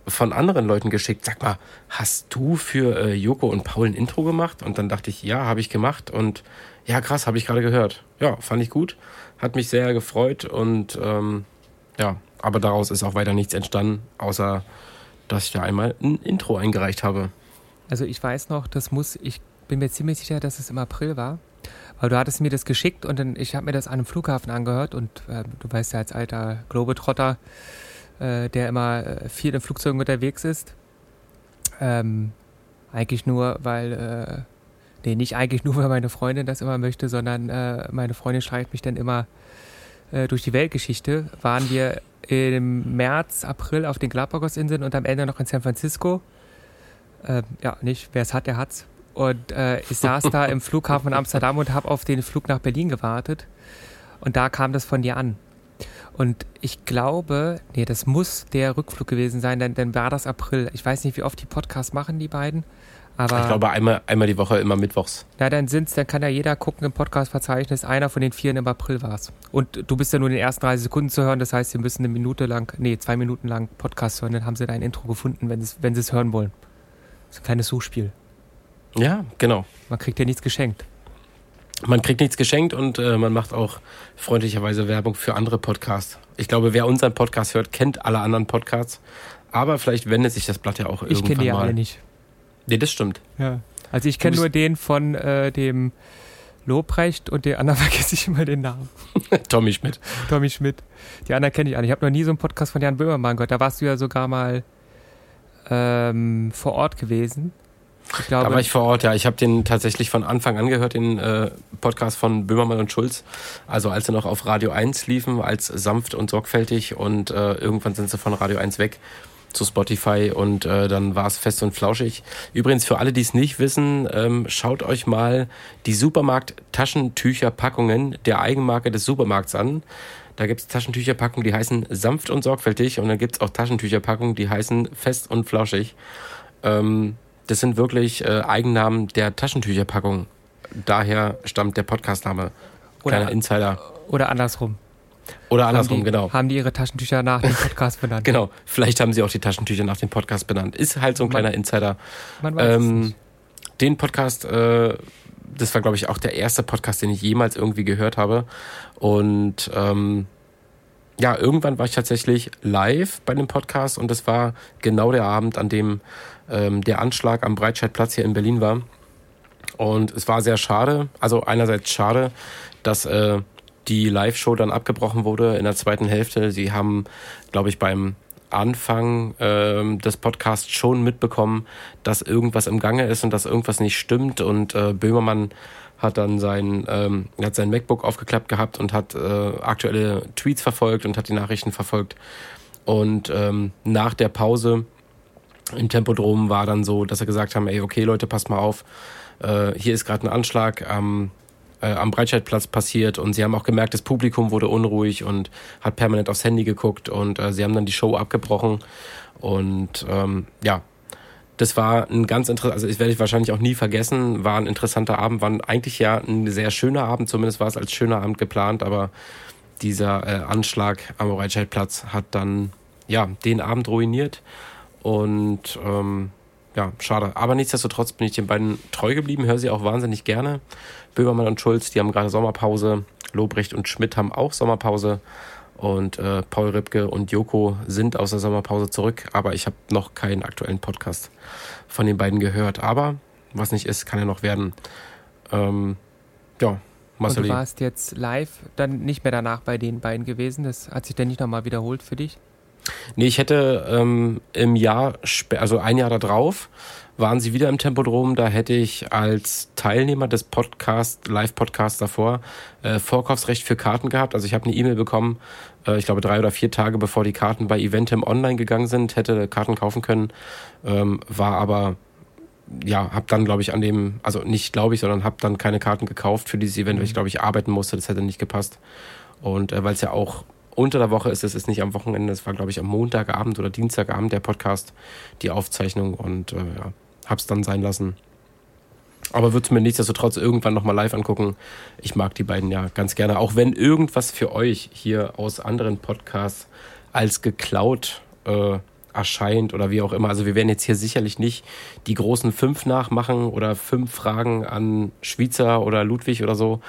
von anderen Leuten geschickt, sag mal, hast du für äh, Joko und Paul ein Intro gemacht? Und dann dachte ich, ja, habe ich gemacht und ja, krass, habe ich gerade gehört. Ja, fand ich gut, hat mich sehr gefreut und ähm, ja, aber daraus ist auch weiter nichts entstanden, außer dass ich da einmal ein Intro eingereicht habe. Also ich weiß noch, das muss, ich bin mir ziemlich sicher, dass es im April war. Weil du hattest mir das geschickt und dann, ich habe mir das an einem Flughafen angehört und äh, du weißt ja als alter Globetrotter, äh, der immer äh, viel in Flugzeugen unterwegs ist. Ähm, eigentlich nur, weil, äh, nee, nicht eigentlich nur, weil meine Freundin das immer möchte, sondern äh, meine Freundin schreibt mich dann immer äh, durch die Weltgeschichte. Waren wir im März, April auf den Galapagos-Inseln und am Ende noch in San Francisco. Ähm, ja, nicht, wer es hat, der hat's. Und äh, ich saß da im Flughafen in Amsterdam und habe auf den Flug nach Berlin gewartet. Und da kam das von dir an. Und ich glaube, nee, das muss der Rückflug gewesen sein, denn dann war das April. Ich weiß nicht, wie oft die Podcasts machen, die beiden. Aber ich glaube, einmal, einmal die Woche, immer mittwochs. Na, dann sind's, dann kann ja jeder gucken im Podcast-Verzeichnis, einer von den vier im April war's. Und du bist ja nur in den ersten 30 Sekunden zu hören, das heißt, sie müssen eine Minute lang, nee, zwei Minuten lang Podcast hören, dann haben sie dein Intro gefunden, wenn sie wenn es hören wollen. Das ist ein kleines Suchspiel. Ja, genau. Man kriegt ja nichts geschenkt. Man kriegt nichts geschenkt und äh, man macht auch freundlicherweise Werbung für andere Podcasts. Ich glaube, wer unseren Podcast hört, kennt alle anderen Podcasts. Aber vielleicht wendet sich das Blatt ja auch irgendwann mal. Ich kenne die alle nicht. Nee, das stimmt. Ja. Also ich kenne nur den von äh, dem Lobrecht und den anderen vergesse ich immer den Namen. Tommy Schmidt. Tommy Schmidt. Die anderen kenne ich alle. Ich habe noch nie so einen Podcast von Jan Böhmermann gehört. Da warst du ja sogar mal ähm, vor Ort gewesen. Ich glaube, da war ich vor Ort, ja. Ich habe den tatsächlich von Anfang an gehört, den äh, Podcast von Böhmermann und Schulz. Also als sie noch auf Radio 1 liefen, als sanft und sorgfältig und äh, irgendwann sind sie von Radio 1 weg zu Spotify und äh, dann war es fest und flauschig. Übrigens für alle, die es nicht wissen, ähm, schaut euch mal die Supermarkt-Taschentücherpackungen der Eigenmarke des Supermarkts an. Da gibt es Taschentücherpackungen, die heißen sanft und sorgfältig und dann gibt es auch Taschentücherpackungen, die heißen fest und flauschig. Ähm, das sind wirklich äh, Eigennamen der Taschentücherpackung. Daher stammt der Podcastname. Kleiner Insider. Oder andersrum. Oder andersrum, haben die, genau. Haben die ihre Taschentücher nach dem Podcast benannt? genau. Vielleicht haben sie auch die Taschentücher nach dem Podcast benannt. Ist halt so ein man, kleiner Insider. Man weiß ähm, es nicht. Den Podcast, äh, das war, glaube ich, auch der erste Podcast, den ich jemals irgendwie gehört habe. Und ähm, ja, irgendwann war ich tatsächlich live bei dem Podcast und das war genau der Abend, an dem der Anschlag am Breitscheidplatz hier in Berlin war. Und es war sehr schade, also einerseits schade, dass äh, die Live-Show dann abgebrochen wurde in der zweiten Hälfte. Sie haben, glaube ich, beim Anfang ähm, des Podcasts schon mitbekommen, dass irgendwas im Gange ist und dass irgendwas nicht stimmt. Und äh, Böhmermann hat dann sein, ähm, hat sein MacBook aufgeklappt gehabt und hat äh, aktuelle Tweets verfolgt und hat die Nachrichten verfolgt. Und ähm, nach der Pause im Tempodrom war dann so, dass er gesagt haben, ey, okay Leute, passt mal auf, äh, hier ist gerade ein Anschlag am, äh, am Breitscheidplatz passiert und sie haben auch gemerkt, das Publikum wurde unruhig und hat permanent aufs Handy geguckt und äh, sie haben dann die Show abgebrochen und ähm, ja, das war ein ganz interessanter, also ich werde ich wahrscheinlich auch nie vergessen, war ein interessanter Abend, war eigentlich ja ein sehr schöner Abend, zumindest war es als schöner Abend geplant, aber dieser äh, Anschlag am Breitscheidplatz hat dann ja den Abend ruiniert und ähm, ja, schade. Aber nichtsdestotrotz bin ich den beiden treu geblieben, höre sie auch wahnsinnig gerne. Böhmermann und Schulz, die haben gerade Sommerpause. Lobrecht und Schmidt haben auch Sommerpause. Und äh, Paul Ripke und Joko sind aus der Sommerpause zurück. Aber ich habe noch keinen aktuellen Podcast von den beiden gehört. Aber was nicht ist, kann ja noch werden. Ähm, ja, Marceli. Und du warst jetzt live dann nicht mehr danach bei den beiden gewesen. Das hat sich denn nicht nochmal wiederholt für dich? Nee, ich hätte ähm, im Jahr, also ein Jahr darauf, waren sie wieder im Tempodrom. Da hätte ich als Teilnehmer des Podcast, Live-Podcasts davor, äh, Vorkaufsrecht für Karten gehabt. Also ich habe eine E-Mail bekommen, äh, ich glaube drei oder vier Tage bevor die Karten bei Eventim online gegangen sind, hätte Karten kaufen können, ähm, war aber ja, habe dann, glaube ich, an dem, also nicht glaube ich, sondern habe dann keine Karten gekauft für dieses Event, weil ich, mhm. glaube ich, arbeiten musste. Das hätte nicht gepasst. Und äh, weil es ja auch unter der Woche ist, es ist nicht am Wochenende, es war, glaube ich, am Montagabend oder Dienstagabend der Podcast, die Aufzeichnung und äh, ja, hab's dann sein lassen. Aber würde mir nichtsdestotrotz irgendwann nochmal live angucken. Ich mag die beiden ja ganz gerne. Auch wenn irgendwas für euch hier aus anderen Podcasts als geklaut äh, erscheint oder wie auch immer. Also wir werden jetzt hier sicherlich nicht die großen fünf nachmachen oder fünf Fragen an Schweizer oder Ludwig oder so.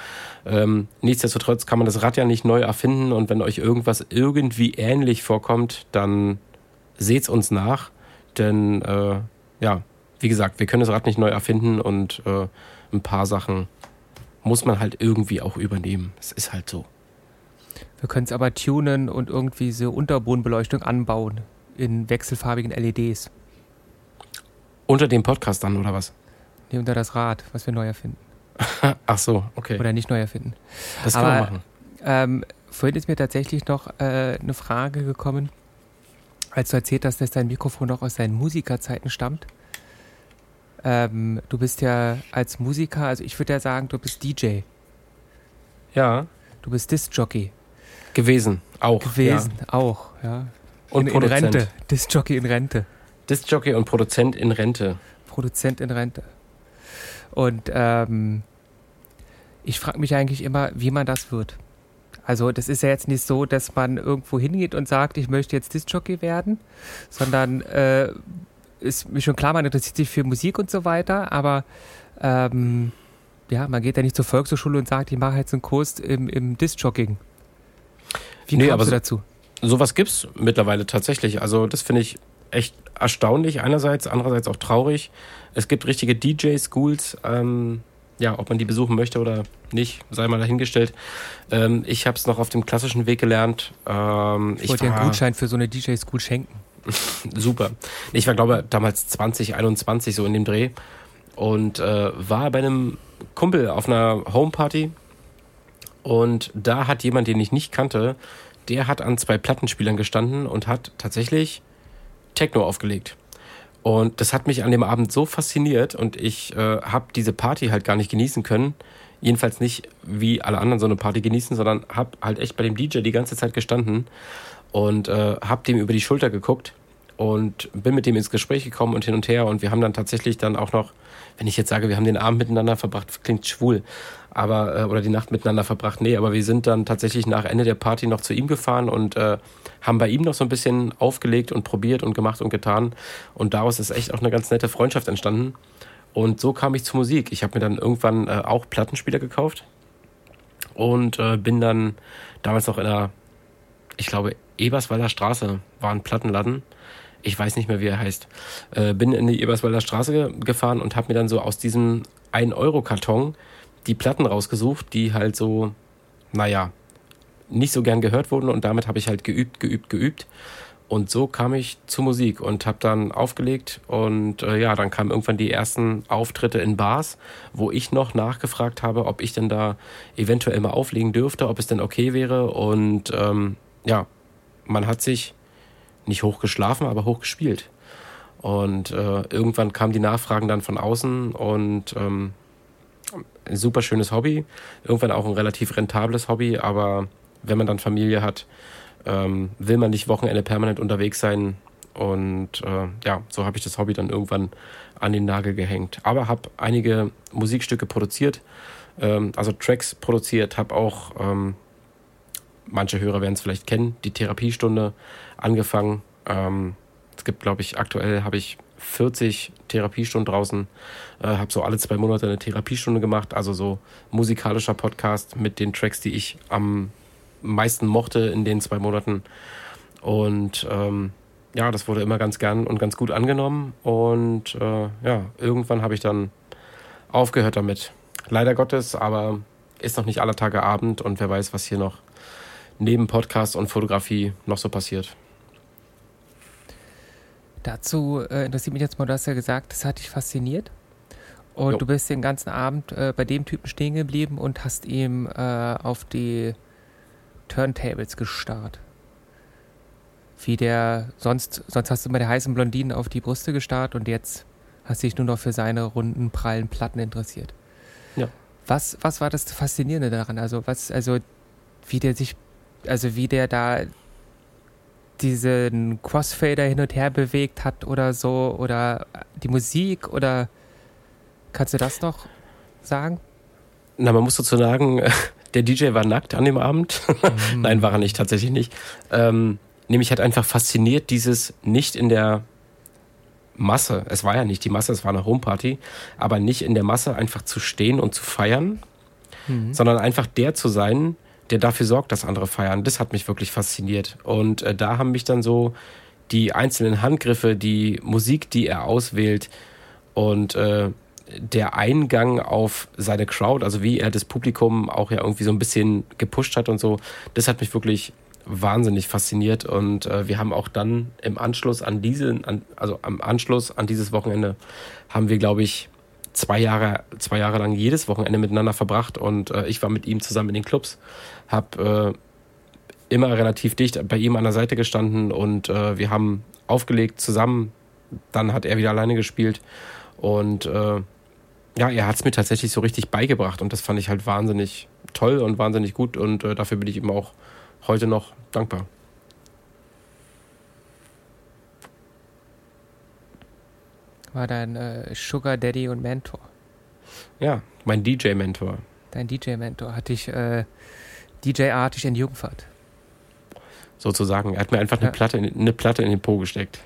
Ähm, nichtsdestotrotz kann man das Rad ja nicht neu erfinden und wenn euch irgendwas irgendwie ähnlich vorkommt, dann seht's uns nach. Denn äh, ja, wie gesagt, wir können das Rad nicht neu erfinden und äh, ein paar Sachen muss man halt irgendwie auch übernehmen. Es ist halt so. Wir können es aber tunen und irgendwie so Unterbodenbeleuchtung anbauen in wechselfarbigen LEDs. Unter dem Podcast dann, oder was? Nee, unter das Rad, was wir neu erfinden. Ach so, okay. Oder nicht neu erfinden. Das kann Aber, man machen. Ähm, vorhin ist mir tatsächlich noch äh, eine Frage gekommen, als du erzählt hast, dass dein Mikrofon noch aus deinen Musikerzeiten stammt. Ähm, du bist ja als Musiker, also ich würde ja sagen, du bist DJ. Ja. Du bist Disc-Jockey. Gewesen, auch. Gewesen, ja. auch, ja. Und in, Rente. Disc-Jockey in Rente. Disc-Jockey und Produzent in Rente. Produzent in Rente. Und ähm, ich frage mich eigentlich immer, wie man das wird. Also das ist ja jetzt nicht so, dass man irgendwo hingeht und sagt, ich möchte jetzt Disc-Jockey werden, sondern äh, ist mir schon klar, man interessiert sich für Musik und so weiter, aber ähm, ja, man geht ja nicht zur Volkshochschule und sagt, ich mache jetzt einen Kurs im, im Disc-Jogging. Wie nee, kommst du dazu? Sowas gibt's mittlerweile tatsächlich. Also das finde ich echt erstaunlich einerseits, andererseits auch traurig. Es gibt richtige DJ-Schools. Ähm, ja, ob man die besuchen möchte oder nicht, sei mal dahingestellt. Ähm, ich habe es noch auf dem klassischen Weg gelernt. Ähm, ich wollte dir einen Gutschein für so eine DJ-School schenken. Super. Ich war, glaube ich, damals 20, 21 so in dem Dreh und äh, war bei einem Kumpel auf einer Homeparty und da hat jemand, den ich nicht kannte, der hat an zwei Plattenspielern gestanden und hat tatsächlich Techno aufgelegt. Und das hat mich an dem Abend so fasziniert und ich äh, habe diese Party halt gar nicht genießen können. Jedenfalls nicht wie alle anderen so eine Party genießen, sondern habe halt echt bei dem DJ die ganze Zeit gestanden und äh, habe dem über die Schulter geguckt und bin mit dem ins Gespräch gekommen und hin und her und wir haben dann tatsächlich dann auch noch, wenn ich jetzt sage, wir haben den Abend miteinander verbracht, klingt schwul, aber äh, oder die Nacht miteinander verbracht. Nee, aber wir sind dann tatsächlich nach Ende der Party noch zu ihm gefahren und äh, haben bei ihm noch so ein bisschen aufgelegt und probiert und gemacht und getan. Und daraus ist echt auch eine ganz nette Freundschaft entstanden. Und so kam ich zur Musik. Ich habe mir dann irgendwann äh, auch Plattenspieler gekauft und äh, bin dann damals noch in der, ich glaube, Eberswalder Straße war ein Plattenladen. Ich weiß nicht mehr, wie er heißt. Äh, bin in die Eberswalder Straße gefahren und habe mir dann so aus diesem 1-Euro-Karton die Platten rausgesucht, die halt so, naja, nicht so gern gehört wurden und damit habe ich halt geübt, geübt, geübt Und so kam ich zur Musik und habe dann aufgelegt und äh, ja, dann kamen irgendwann die ersten Auftritte in Bars, wo ich noch nachgefragt habe, ob ich denn da eventuell mal auflegen dürfte, ob es denn okay wäre und ähm, ja, man hat sich nicht hochgeschlafen, aber hochgespielt. Und äh, irgendwann kamen die Nachfragen dann von außen und ähm, ein super schönes Hobby, irgendwann auch ein relativ rentables Hobby, aber wenn man dann Familie hat, ähm, will man nicht Wochenende permanent unterwegs sein. Und äh, ja, so habe ich das Hobby dann irgendwann an den Nagel gehängt. Aber habe einige Musikstücke produziert, ähm, also Tracks produziert, habe auch, ähm, manche Hörer werden es vielleicht kennen, die Therapiestunde angefangen. Ähm, es gibt, glaube ich, aktuell habe ich 40 Therapiestunden draußen, äh, habe so alle zwei Monate eine Therapiestunde gemacht, also so musikalischer Podcast mit den Tracks, die ich am meisten mochte in den zwei Monaten. Und ähm, ja, das wurde immer ganz gern und ganz gut angenommen. Und äh, ja, irgendwann habe ich dann aufgehört damit. Leider Gottes, aber ist noch nicht aller Tage Abend und wer weiß, was hier noch neben Podcast und Fotografie noch so passiert. Dazu äh, interessiert mich jetzt mal, du hast ja gesagt, das hat dich fasziniert. Und jo. du bist den ganzen Abend äh, bei dem Typen stehen geblieben und hast ihm äh, auf die Turntables gestarrt. Wie der, sonst, sonst hast du bei der heißen Blondinen auf die Brüste gestarrt und jetzt hast du dich nur noch für seine runden, prallen Platten interessiert. Ja. Was, was war das Faszinierende daran? Also, was, also, wie der sich, also, wie der da diesen Crossfader hin und her bewegt hat oder so, oder die Musik, oder kannst du das noch sagen? Na, man muss dazu sagen, der DJ war nackt an dem Abend. Mhm. Nein, war er nicht, tatsächlich nicht. Ähm, nämlich hat einfach fasziniert dieses nicht in der Masse, es war ja nicht die Masse, es war eine Homeparty, aber nicht in der Masse einfach zu stehen und zu feiern, mhm. sondern einfach der zu sein, der dafür sorgt, dass andere feiern. Das hat mich wirklich fasziniert. Und äh, da haben mich dann so die einzelnen Handgriffe, die Musik, die er auswählt und äh, der Eingang auf seine Crowd, also wie er das Publikum auch ja irgendwie so ein bisschen gepusht hat und so, das hat mich wirklich wahnsinnig fasziniert und äh, wir haben auch dann im Anschluss an diesen, an, also am Anschluss an dieses Wochenende haben wir, glaube ich, zwei Jahre, zwei Jahre lang jedes Wochenende miteinander verbracht und äh, ich war mit ihm zusammen in den Clubs, habe äh, immer relativ dicht bei ihm an der Seite gestanden und äh, wir haben aufgelegt zusammen. Dann hat er wieder alleine gespielt und äh, ja, er hat es mir tatsächlich so richtig beigebracht und das fand ich halt wahnsinnig toll und wahnsinnig gut und äh, dafür bin ich ihm auch heute noch dankbar. War dein äh, Sugar Daddy und Mentor. Ja, mein DJ-Mentor. Dein DJ-Mentor hatte ich äh, DJ-artig in Jungfahrt. Sozusagen. Er hat mir einfach ja. eine, Platte in, eine Platte in den Po gesteckt.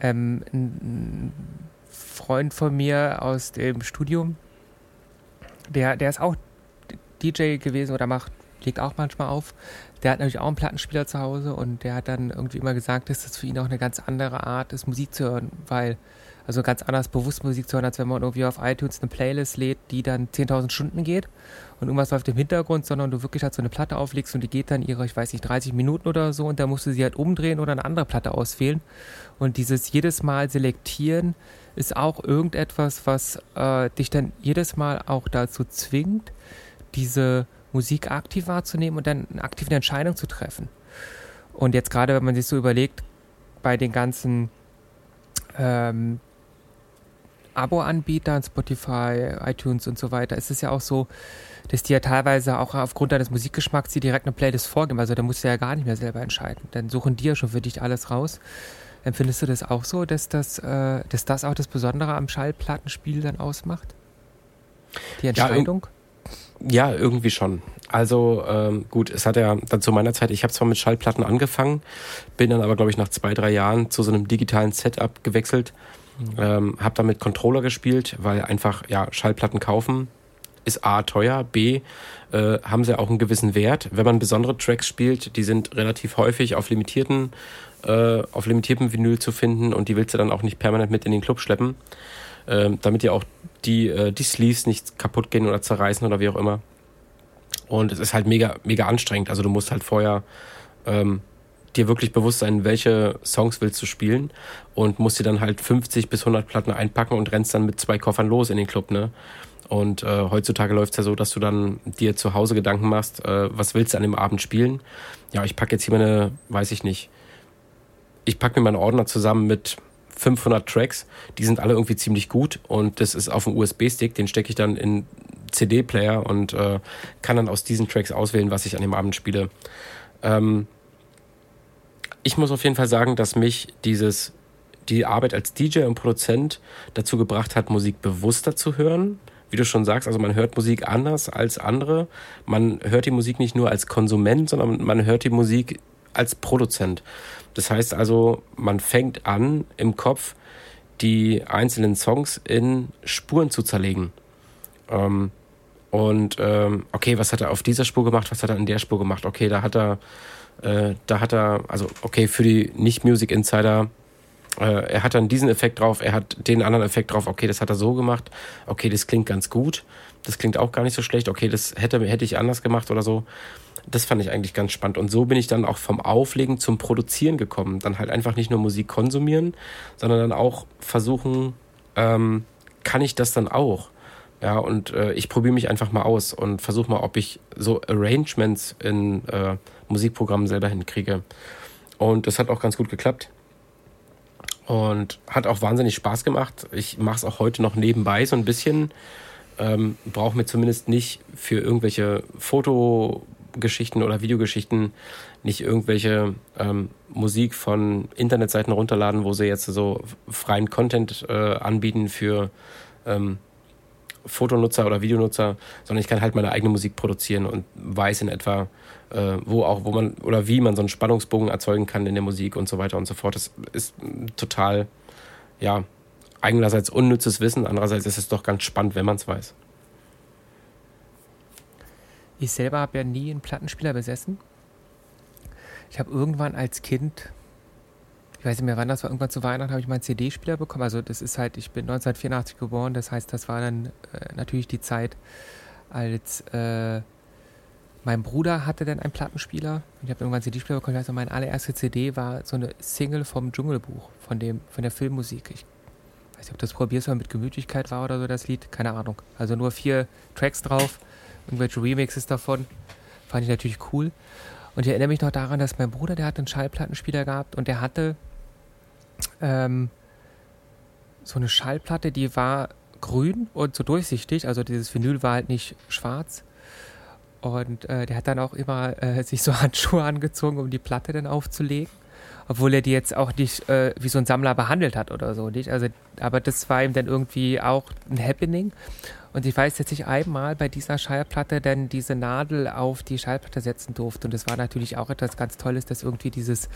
Ähm, ein Freund von mir aus dem Studium, der, der ist auch DJ gewesen oder macht, legt auch manchmal auf. Der hat natürlich auch einen Plattenspieler zu Hause und der hat dann irgendwie immer gesagt, dass das für ihn auch eine ganz andere Art ist, Musik zu hören, weil, also ganz anders bewusst Musik zu hören, als wenn man irgendwie auf iTunes eine Playlist lädt, die dann 10.000 Stunden geht und irgendwas läuft im Hintergrund, sondern du wirklich halt so eine Platte auflegst und die geht dann ihre, ich weiß nicht, 30 Minuten oder so und da musst du sie halt umdrehen oder eine andere Platte auswählen. Und dieses jedes Mal selektieren ist auch irgendetwas, was äh, dich dann jedes Mal auch dazu zwingt, diese Musik aktiv wahrzunehmen und dann eine aktive Entscheidung zu treffen. Und jetzt gerade, wenn man sich so überlegt, bei den ganzen ähm, Abo-Anbietern, Spotify, iTunes und so weiter, ist es ja auch so, dass die ja teilweise auch aufgrund deines Musikgeschmacks dir direkt eine Playlist vorgeben. Also da musst du ja gar nicht mehr selber entscheiden. Dann suchen die ja schon für dich alles raus. Empfindest du das auch so, dass das, äh, dass das auch das Besondere am Schallplattenspiel dann ausmacht? Die Entscheidung? Ja, ja irgendwie schon. Also ähm, gut, es hat ja dann zu meiner Zeit, ich habe zwar mit Schallplatten angefangen, bin dann aber, glaube ich, nach zwei, drei Jahren zu so einem digitalen Setup gewechselt. Ähm, habe damit Controller gespielt, weil einfach, ja, Schallplatten kaufen ist A teuer, B äh, haben sie auch einen gewissen Wert. Wenn man besondere Tracks spielt, die sind relativ häufig auf limitierten äh, auf limitiertem Vinyl zu finden und die willst du dann auch nicht permanent mit in den Club schleppen, äh, damit dir auch die, äh, die Sleeves nicht kaputt gehen oder zerreißen oder wie auch immer. Und es ist halt mega, mega anstrengend. Also du musst halt vorher ähm, dir wirklich bewusst sein, welche Songs willst du spielen und musst dir dann halt 50 bis 100 Platten einpacken und rennst dann mit zwei Koffern los in den Club, ne? Und äh, heutzutage läuft es ja so, dass du dann dir zu Hause Gedanken machst, äh, was willst du an dem Abend spielen? Ja, ich packe jetzt hier meine, weiß ich nicht, ich packe mir meinen Ordner zusammen mit 500 Tracks, die sind alle irgendwie ziemlich gut und das ist auf dem USB-Stick, den stecke ich dann in CD-Player und äh, kann dann aus diesen Tracks auswählen, was ich an dem Abend spiele. Ähm, ich muss auf jeden Fall sagen, dass mich dieses, die Arbeit als DJ und Produzent dazu gebracht hat, Musik bewusster zu hören. Wie du schon sagst, also man hört Musik anders als andere. Man hört die Musik nicht nur als Konsument, sondern man hört die Musik als Produzent. Das heißt also, man fängt an, im Kopf die einzelnen Songs in Spuren zu zerlegen. Ähm, und ähm, okay, was hat er auf dieser Spur gemacht, was hat er in der Spur gemacht? Okay, da hat er, äh, da hat er, also okay, für die Nicht-Music-Insider, äh, er hat dann diesen Effekt drauf, er hat den anderen Effekt drauf, okay, das hat er so gemacht, okay, das klingt ganz gut, das klingt auch gar nicht so schlecht, okay, das hätte, hätte ich anders gemacht oder so. Das fand ich eigentlich ganz spannend. Und so bin ich dann auch vom Auflegen zum Produzieren gekommen. Dann halt einfach nicht nur Musik konsumieren, sondern dann auch versuchen, ähm, kann ich das dann auch? Ja, und äh, ich probiere mich einfach mal aus und versuche mal, ob ich so Arrangements in äh, Musikprogrammen selber hinkriege. Und das hat auch ganz gut geklappt. Und hat auch wahnsinnig Spaß gemacht. Ich mache es auch heute noch nebenbei so ein bisschen. Ähm, Brauche mir zumindest nicht für irgendwelche Fotogeschichten oder Videogeschichten nicht irgendwelche ähm, Musik von Internetseiten runterladen, wo sie jetzt so freien Content äh, anbieten für ähm, Fotonutzer oder Videonutzer, sondern ich kann halt meine eigene Musik produzieren und weiß in etwa, äh, wo auch, wo man oder wie man so einen Spannungsbogen erzeugen kann in der Musik und so weiter und so fort. Das ist total, ja, einerseits unnützes Wissen, andererseits ist es doch ganz spannend, wenn man es weiß. Ich selber habe ja nie einen Plattenspieler besessen. Ich habe irgendwann als Kind ich weiß nicht mehr wann das war, irgendwann zu Weihnachten habe ich meinen CD-Spieler bekommen. Also das ist halt, ich bin 1984 geboren, das heißt, das war dann äh, natürlich die Zeit, als äh, mein Bruder hatte dann einen Plattenspieler ich habe irgendwann einen CD-Spieler bekommen. Noch, meine allererste CD war so eine Single vom Dschungelbuch, von, dem, von der Filmmusik. Ich weiß nicht, ob das Probier's mal mit Gemütlichkeit war oder so, das Lied, keine Ahnung. Also nur vier Tracks drauf, irgendwelche Remixes davon. Fand ich natürlich cool. Und ich erinnere mich noch daran, dass mein Bruder, der hat einen Schallplattenspieler gehabt und der hatte ähm, so eine Schallplatte, die war grün und so durchsichtig, also dieses Vinyl war halt nicht schwarz. Und äh, der hat dann auch immer äh, sich so Handschuhe angezogen, um die Platte dann aufzulegen. Obwohl er die jetzt auch nicht äh, wie so ein Sammler behandelt hat oder so, nicht? Also, aber das war ihm dann irgendwie auch ein Happening. Und ich weiß, dass ich einmal bei dieser Schallplatte dann diese Nadel auf die Schallplatte setzen durfte. Und das war natürlich auch etwas ganz Tolles, dass irgendwie dieses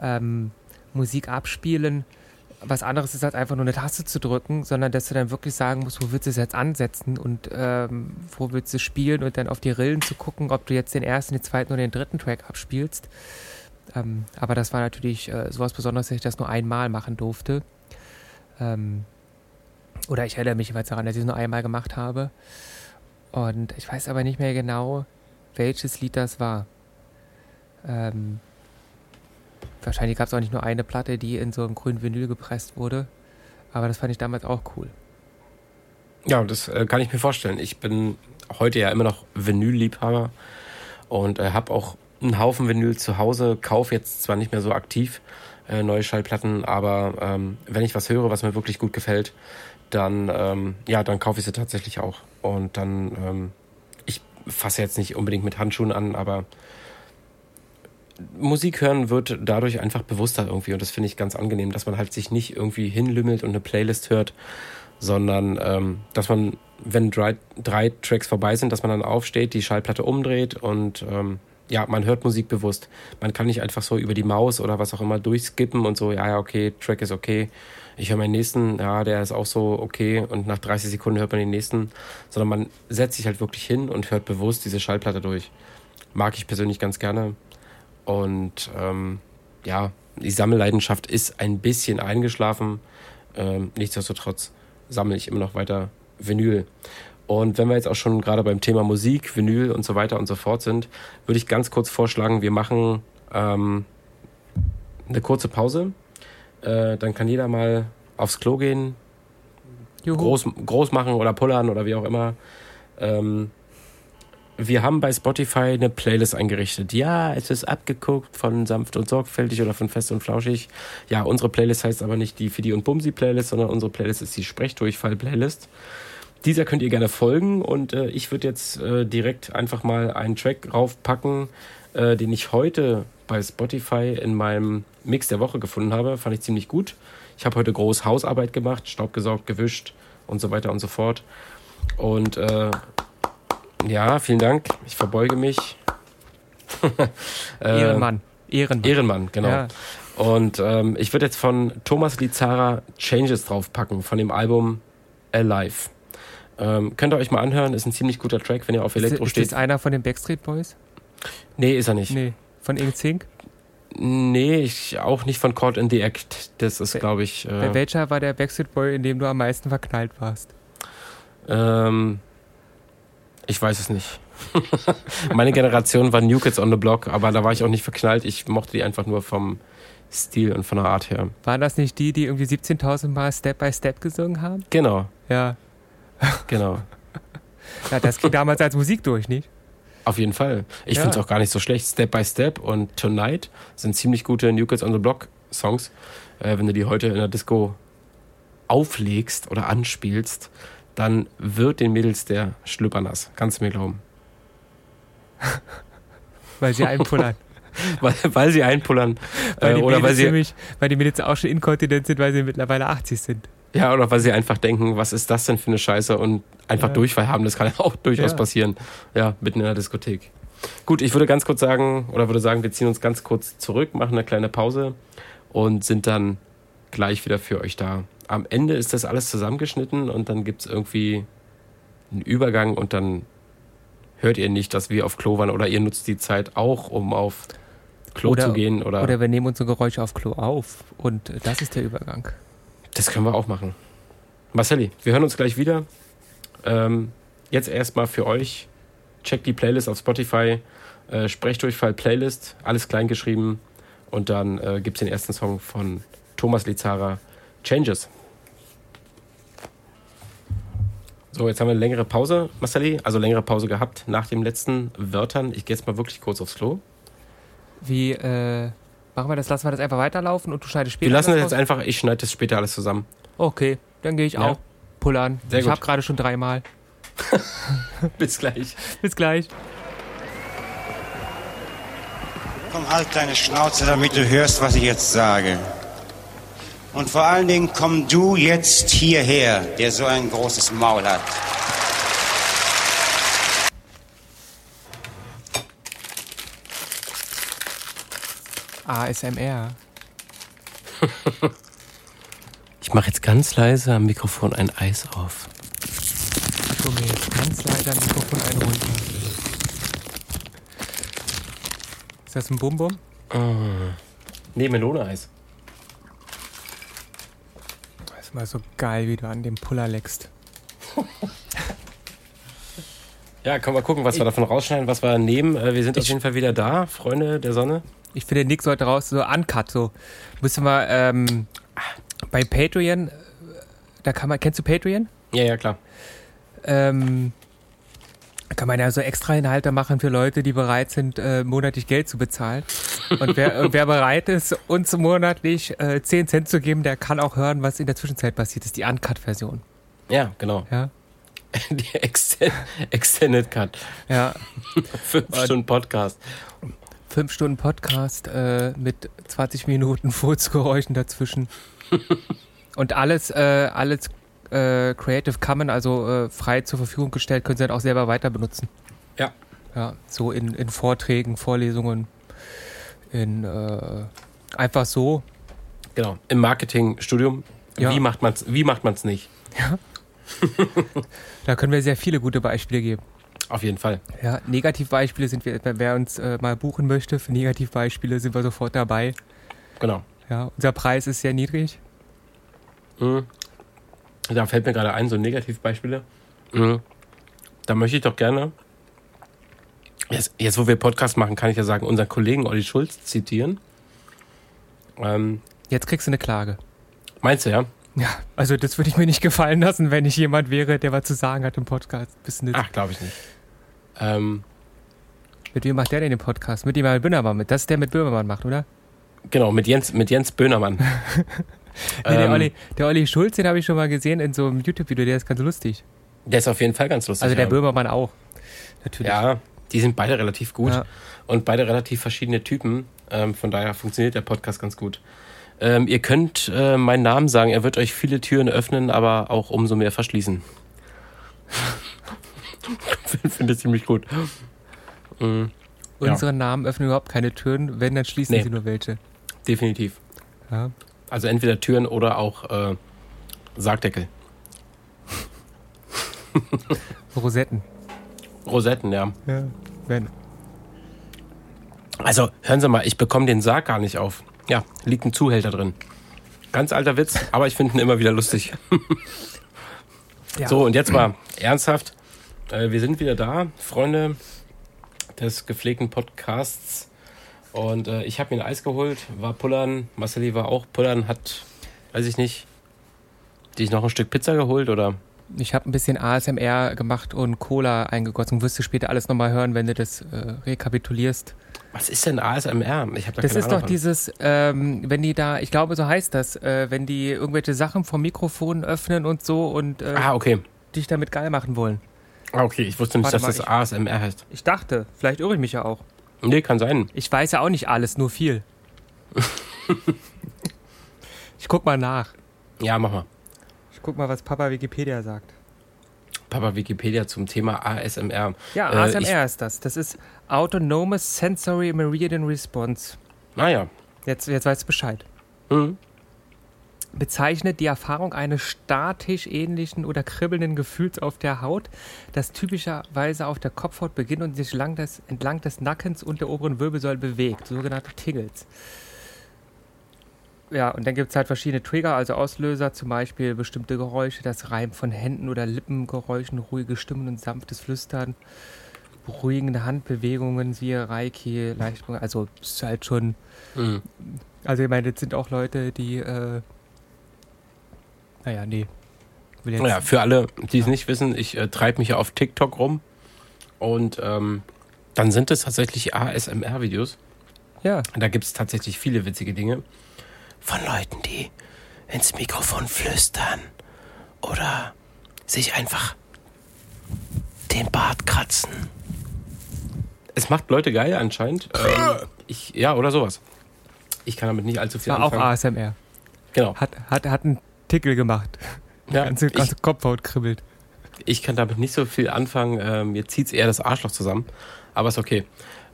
ähm, Musik abspielen was anderes ist, als einfach nur eine Taste zu drücken, sondern dass du dann wirklich sagen musst, wo willst du es jetzt ansetzen und ähm, wo willst du spielen und dann auf die Rillen zu gucken, ob du jetzt den ersten, den zweiten oder den dritten Track abspielst. Ähm, aber das war natürlich äh, sowas Besonderes, dass ich das nur einmal machen durfte. Ähm, oder ich erinnere mich jeweils daran, dass ich es nur einmal gemacht habe. Und ich weiß aber nicht mehr genau, welches Lied das war. Ähm, Wahrscheinlich gab es auch nicht nur eine Platte, die in so einem grünen Vinyl gepresst wurde. Aber das fand ich damals auch cool. Ja, das äh, kann ich mir vorstellen. Ich bin heute ja immer noch Vinyl-Liebhaber und äh, habe auch einen Haufen Vinyl zu Hause. Kaufe jetzt zwar nicht mehr so aktiv äh, neue Schallplatten, aber ähm, wenn ich was höre, was mir wirklich gut gefällt, dann ähm, ja, dann kaufe ich sie tatsächlich auch. Und dann ähm, ich fasse jetzt nicht unbedingt mit Handschuhen an, aber Musik hören wird dadurch einfach bewusster irgendwie und das finde ich ganz angenehm, dass man halt sich nicht irgendwie hinlümmelt und eine Playlist hört, sondern ähm, dass man, wenn drei, drei Tracks vorbei sind, dass man dann aufsteht, die Schallplatte umdreht und ähm, ja, man hört Musik bewusst. Man kann nicht einfach so über die Maus oder was auch immer durchskippen und so, ja, ja, okay, Track ist okay. Ich höre meinen nächsten, ja, der ist auch so okay und nach 30 Sekunden hört man den nächsten, sondern man setzt sich halt wirklich hin und hört bewusst diese Schallplatte durch. Mag ich persönlich ganz gerne. Und ähm, ja, die Sammelleidenschaft ist ein bisschen eingeschlafen. Ähm, nichtsdestotrotz sammle ich immer noch weiter Vinyl. Und wenn wir jetzt auch schon gerade beim Thema Musik, Vinyl und so weiter und so fort sind, würde ich ganz kurz vorschlagen, wir machen ähm, eine kurze Pause. Äh, dann kann jeder mal aufs Klo gehen, Juhu. groß, groß machen oder pullern oder wie auch immer. Ähm, wir haben bei Spotify eine Playlist eingerichtet. Ja, es ist abgeguckt von sanft und sorgfältig oder von fest und flauschig. Ja, unsere Playlist heißt aber nicht die Fidi und Bumsi Playlist, sondern unsere Playlist ist die Sprechdurchfall Playlist. Dieser könnt ihr gerne folgen und äh, ich würde jetzt äh, direkt einfach mal einen Track raufpacken, äh, den ich heute bei Spotify in meinem Mix der Woche gefunden habe. Fand ich ziemlich gut. Ich habe heute groß Hausarbeit gemacht, Staub gesaugt, gewischt und so weiter und so fort. Und äh, ja, vielen Dank. Ich verbeuge mich. Äh, Ehrenmann. Ehrenmann. Ehrenmann, genau. Ja. Und ähm, ich würde jetzt von Thomas Lizara Changes draufpacken, von dem Album Alive. Ähm, könnt ihr euch mal anhören, ist ein ziemlich guter Track, wenn ihr auf Ist, Elektro ist steht. das einer von den Backstreet Boys? Nee, ist er nicht. Nee. Von Zink? Nee, ich, auch nicht von Caught in the Act. Das ist, glaube ich. Bei Äh, welcher war der Backstreet Boy, in dem du am meisten verknallt warst? ähm, ich weiß es nicht. Meine Generation war New Kids on the Block, aber da war ich auch nicht verknallt. Ich mochte die einfach nur vom Stil und von der Art her. Waren das nicht die, die irgendwie 17.000 Mal Step by Step gesungen haben? Genau, Ja. genau. Ja, das ging damals als Musik durch, nicht? Auf jeden Fall. Ich Ja. finde es auch gar nicht so schlecht. Step by Step und Tonight sind ziemlich gute New Kids on the Block Songs. Äh, wenn du die heute in der Disco auflegst oder anspielst, dann wird den Mädels der Schlüpper nass. Kannst du mir glauben. Weil sie einpullern. Weil, weil sie einpullern. weil, Äh, die oder weil Mädels sie, nämlich, weil die Mädels auch schon inkontinent sind, weil sie mittlerweile 80 sind. ja, oder weil sie einfach denken, was ist das denn für eine Scheiße und einfach Ja. Durchfall haben. Das kann ja auch durchaus Ja. passieren. Ja, mitten in der Diskothek. Gut, ich würde ganz kurz sagen, oder würde sagen, wir ziehen uns ganz kurz zurück, machen eine kleine Pause und sind dann gleich wieder für euch da. Am Ende ist das alles zusammengeschnitten und dann gibt es irgendwie einen Übergang und dann hört ihr nicht, dass wir auf Klo waren oder ihr nutzt die Zeit auch, um auf Klo Oder- zu gehen oder, Oder wir nehmen unsere Geräusche auf Klo auf. Und äh, das ist der Übergang. das können wir auch machen. Marcelli, wir hören uns gleich wieder. Ähm, jetzt erstmal für euch. Checkt die Playlist auf Spotify. Äh, Sprechdurchfall Playlist, alles klein geschrieben. Und dann äh, gibt es den ersten Song von Thomas Lizara, Changes. So, jetzt haben wir eine längere Pause, Marcelli. Also längere Pause gehabt nach den letzten Wörtern. Ich gehe jetzt mal wirklich kurz aufs Klo. Wie, äh, machen wir das, lassen wir das einfach weiterlaufen und du schneidest später. Wir lassen das jetzt einfach, ich schneide das später alles zusammen. raus? Okay, dann gehe ich Ja. auch pullern. Sehr ich habe gerade schon dreimal. Bis gleich. Bis gleich. Komm, halt deine Schnauze, damit du hörst, was ich jetzt sage. Und vor allen Dingen komm du jetzt hierher, der so ein großes Maul hat. ASMR. Ich mache jetzt ganz leise am Mikrofon ein Eis auf. Ich hole mir jetzt ganz leider ein Mikrofon einen runter. Ist das ein Bum-Bum? Nee, Melone-Eis. Das ist mal so geil, wie du an dem Puller leckst. Ja, können wir gucken, was wir davon rausschneiden, was wir nehmen. Äh, Wir sind auf jeden Fall wieder da, Freunde der Sonne. Ich finde, Nick sollte raus, so uncut, so. Müssen wir, ähm, bei Patreon, äh, da kann man, kennst du Patreon? Ja, ja, klar. Ähm, kann man ja so extra Inhalte machen für Leute, die bereit sind, äh, monatlich Geld zu bezahlen. Und wer, und wer bereit ist, uns monatlich äh, 10 Cent zu geben, der kann auch hören, was in der Zwischenzeit passiert ist. Die Uncut-Version. Ja, genau. Ja. Die Extend Extended Cut. Ja. Fünf Stunden Podcast. Fünf Stunden Podcast äh, mit 20 Minuten Furzgeräuschen dazwischen. Und alles, äh, alles äh, Creative Commons, also äh, frei zur Verfügung gestellt, können Sie dann auch selber weiter benutzen. Ja. Ja, so in, in Vorträgen, Vorlesungen, in äh, einfach so. Genau. Im Marketingstudium. Ja. Wie macht man's, wie macht man's nicht? Da können wir sehr viele gute Beispiele geben. Auf jeden Fall. Ja, Negativbeispiele sind wir, wer uns äh, mal buchen möchte, für Negativbeispiele sind wir sofort dabei. Genau. Ja, unser Preis ist sehr niedrig. Mhm. Da fällt mir gerade ein, so Negativbeispiele. Mhm. Da möchte ich doch gerne, jetzt, jetzt wo wir Podcast machen, kann ich ja sagen, unseren Kollegen Olli Schulz zitieren. Ähm, Jetzt kriegst du eine Klage. meinst du, ja? Ja, also das würde ich mir nicht gefallen lassen, wenn ich jemand wäre, der was zu sagen hat im Podcast. Nicht. Ach, glaube ich nicht. Ähm, Mit wem macht der denn den Podcast? Mit dem mal Böhmermann. Das ist der mit Böhmermann macht, oder? genau, mit Jens, mit Jens Böhnermann. Nee, der, Ähm, Olli, der Olli Schulz, den habe ich schon mal gesehen in so einem YouTube-Video, der ist ganz lustig. Der ist auf jeden Fall ganz lustig. Also der ja. Böhmermann auch. Natürlich. Ja, die sind beide relativ gut Ja. und beide relativ verschiedene Typen. Ähm, von daher funktioniert der Podcast ganz gut. Ähm, ihr könnt äh, meinen Namen sagen, er wird euch viele Türen öffnen, aber auch umso mehr verschließen. Finde ich ziemlich gut. Mhm, Ja. Unsere Namen öffnen überhaupt keine Türen, wenn, dann schließen Nee. sie nur welche. definitiv. Ja. Also entweder Türen oder auch äh, Sargdeckel. Rosetten. Rosetten, ja. Ja. Wenn. Also, hören Sie mal, ich bekomme den Sarg gar nicht auf. Ja, liegt ein Zuhälter drin. Ganz alter Witz, aber ich finde ihn immer wieder lustig. Ja. So, und jetzt mal ernsthaft. Äh, wir sind wieder da, Freunde des gepflegten Podcasts. Und äh, ich habe mir ein Eis geholt, war pullern. Marceli war auch pullern, hat, weiß ich nicht, dich noch ein Stück Pizza geholt oder? Ich habe ein bisschen ASMR gemacht und Cola eingegossen. Wirst du später alles nochmal hören, wenn du das äh, rekapitulierst. Was ist denn ASMR? Ich habe da Das keine ist Ahnung doch dieses, ähm, wenn die da, ich glaube, so heißt das, äh, wenn die irgendwelche Sachen vom Mikrofon öffnen und so und äh. Ah, okay. dich damit geil machen wollen. Ah, okay, ich wusste nicht, Warte dass mal, das ich- ASMR heißt. Ich dachte, vielleicht irre ich mich ja auch. Nee, kann sein. Ich weiß ja auch nicht alles, nur viel. ich guck mal nach. Ja, mach mal. Ich guck mal, was Papa Wikipedia sagt. Papa Wikipedia zum Thema ASMR. Ja, Äh, ASMR ist das. Das ist Autonomous Sensory Meridian Response. Naja. Jetzt, jetzt weißt du Bescheid. Mhm. Bezeichnet die Erfahrung eines statisch ähnlichen oder kribbelnden Gefühls auf der Haut, das typischerweise auf der Kopfhaut beginnt und sich des, entlang des Nackens und der oberen Wirbelsäule bewegt, sogenannte Tingles. Ja, und dann gibt es halt verschiedene Trigger, also Auslöser, zum Beispiel bestimmte Geräusche, das Reiben von Händen oder Lippengeräuschen, ruhige Stimmen und sanftes Flüstern, beruhigende Handbewegungen, siehe Reiki, Leichtung, also es ist halt schon Mhm. also ich meine, das sind auch Leute, die, äh, naja, nee. Will jetzt, Ja, für alle, die es nicht wissen, ich äh, treibe mich ja auf TikTok rum und ähm, dann sind es tatsächlich ASMR-Videos. ja, Da gibt es tatsächlich viele witzige Dinge. Von Leuten, die ins Mikrofon flüstern oder sich einfach den Bart kratzen. Es macht Leute geil anscheinend. Ähm, ich, ja, oder sowas. Ich kann damit nicht allzu viel war auch anfangen. ASMR. Genau. Hat, hat, hat einen Tickel gemacht. Ja, ganze, ich, ganze Kopfhaut kribbelt. ich kann damit nicht so viel anfangen. Ähm, mir zieht es eher das Arschloch zusammen. Aber ist okay.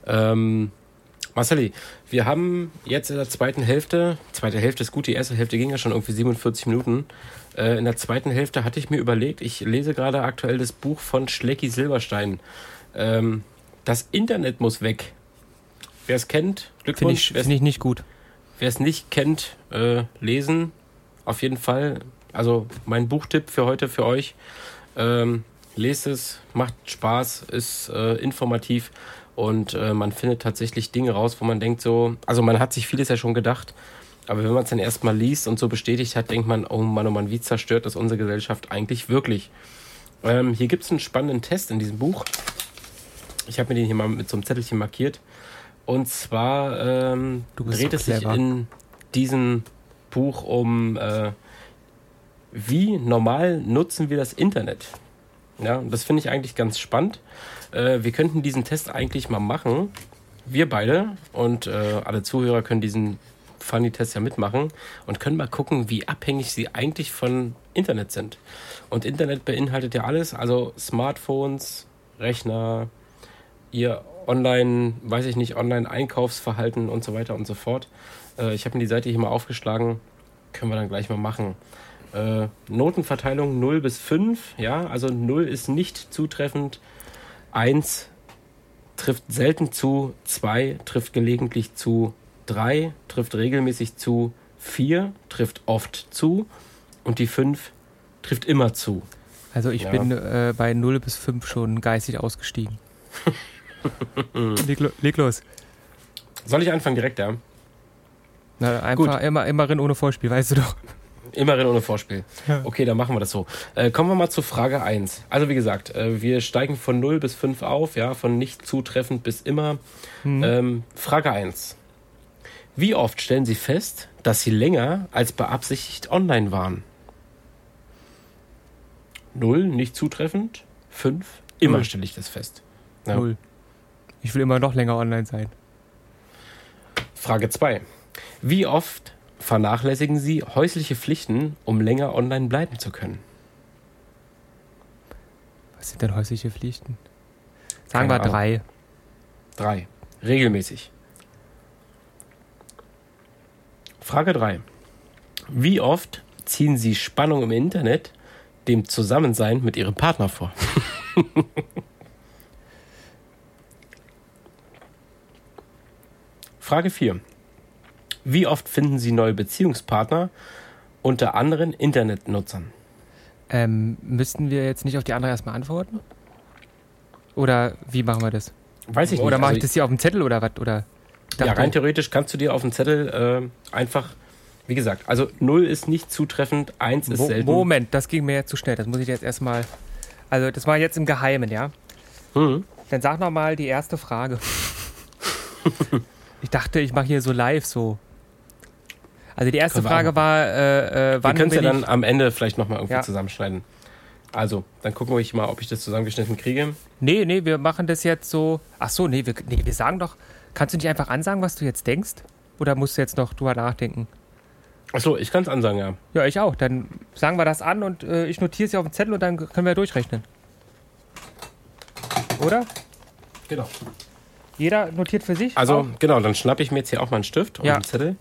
Ähm, Marceli, wir haben jetzt in der zweiten Hälfte, zweite Hälfte ist gut, die erste Hälfte ging ja schon irgendwie 47 Minuten. Äh, in der zweiten Hälfte hatte ich mir überlegt, ich lese gerade aktuell das Buch von Schlecki Silberstein. Ähm, das Internet muss weg. Wer es kennt, Finde Glückwunsch. ich, Wer es find ich nicht gut. Wer es nicht kennt, äh, lesen. Auf jeden Fall. Also mein Buchtipp für heute für euch. Ähm, lest es, macht Spaß, ist äh, informativ und äh, man findet tatsächlich Dinge raus, wo man denkt so, also man hat sich vieles ja schon gedacht, aber wenn man es dann erstmal liest und so bestätigt hat, denkt man, oh Mann, oh Mann, wie zerstört ist unsere Gesellschaft eigentlich wirklich. Ähm, hier gibt es einen spannenden Test in diesem Buch. Ich habe mir den hier mal mit so einem Zettelchen markiert. Und zwar ähm, dreht so es sich in diesem Buch um, äh, wie normal nutzen wir das Internet. Ja, das finde ich eigentlich ganz spannend. Äh, wir könnten diesen Test eigentlich mal machen. Wir beide und äh, alle Zuhörer können diesen Funny-Test ja mitmachen und können mal gucken, wie abhängig sie eigentlich von Internet sind. Und Internet beinhaltet ja alles, also Smartphones, Rechner, ihr Online, weiß ich nicht, Online-Einkaufsverhalten und so weiter und so fort. Äh, ich habe mir die Seite hier mal aufgeschlagen, können wir dann gleich mal machen. Äh, Notenverteilung 0 bis 5, ja, also 0 ist nicht zutreffend, 1 trifft selten zu, 2 trifft gelegentlich zu, 3 trifft regelmäßig zu, 4 trifft oft zu und die 5 trifft immer zu. Also ich Ja. bin äh, bei 0 bis 5 schon geistig ausgestiegen. leg, lo- leg los. Soll ich anfangen direkt, ja? Na, einfach immer, immerhin ohne Vorspiel, weißt du doch. Immerhin ohne Vorspiel. Okay, dann machen wir das so. Äh, kommen wir mal zu Frage 1. Also wie gesagt, äh, wir steigen von 0 bis 5 auf, ja, von nicht zutreffend bis immer. Ähm, Frage 1. Wie oft stellen Sie fest, dass Sie länger als beabsichtigt online waren? 0, nicht zutreffend. 5, immer Null. stelle ich das fest. Ja. Null. Ich will immer noch länger online sein. Frage 2. Wie oft vernachlässigen Sie häusliche Pflichten, um länger online bleiben zu können? Was sind denn häusliche Pflichten? Sagen wir drei. 3. Regelmäßig. Frage 3. Wie oft ziehen Sie Spannung im Internet dem Zusammensein mit Ihrem Partner vor? Frage 4. Wie oft finden Sie neue Beziehungspartner unter anderen Internetnutzern? Ähm, müssten wir jetzt nicht auf die andere erstmal antworten? Oder wie machen wir das? Weiß ich nicht. Oder mache Also ich das hier auf dem Zettel oder was? Oder ich Ja, rein theoretisch kannst du dir auf dem Zettel äh, einfach, wie gesagt, also 0 ist nicht zutreffend, 1 ist Mo selten. Moment, das ging mir jetzt zu schnell. Das muss ich jetzt erstmal. Also, das war jetzt im Geheimen, ja? Hm. Dann sag noch mal die erste Frage. ich dachte, ich mache hier so live so. Also die erste wir Frage war, äh, äh, Wir wann können es ja dann am Ende vielleicht nochmal irgendwie Ja. zusammenschneiden. Also, dann gucken wir ich mal, ob ich das zusammengeschnitten kriege. Nee, nee, wir machen das jetzt so. Ach so, nee, wir, nee, wir sagen doch. Kannst du nicht einfach ansagen, was du jetzt denkst? Oder musst du jetzt noch drüber nachdenken? Achso, ich kann es ansagen, ja. Ja, ich auch. Dann sagen wir das an und äh, ich notiere es hier auf dem Zettel und dann können wir durchrechnen. Oder? Genau. Jeder notiert für sich? Also, Auch? genau, dann schnappe ich mir jetzt hier auch mal einen Stift und Ja. einen Zettel.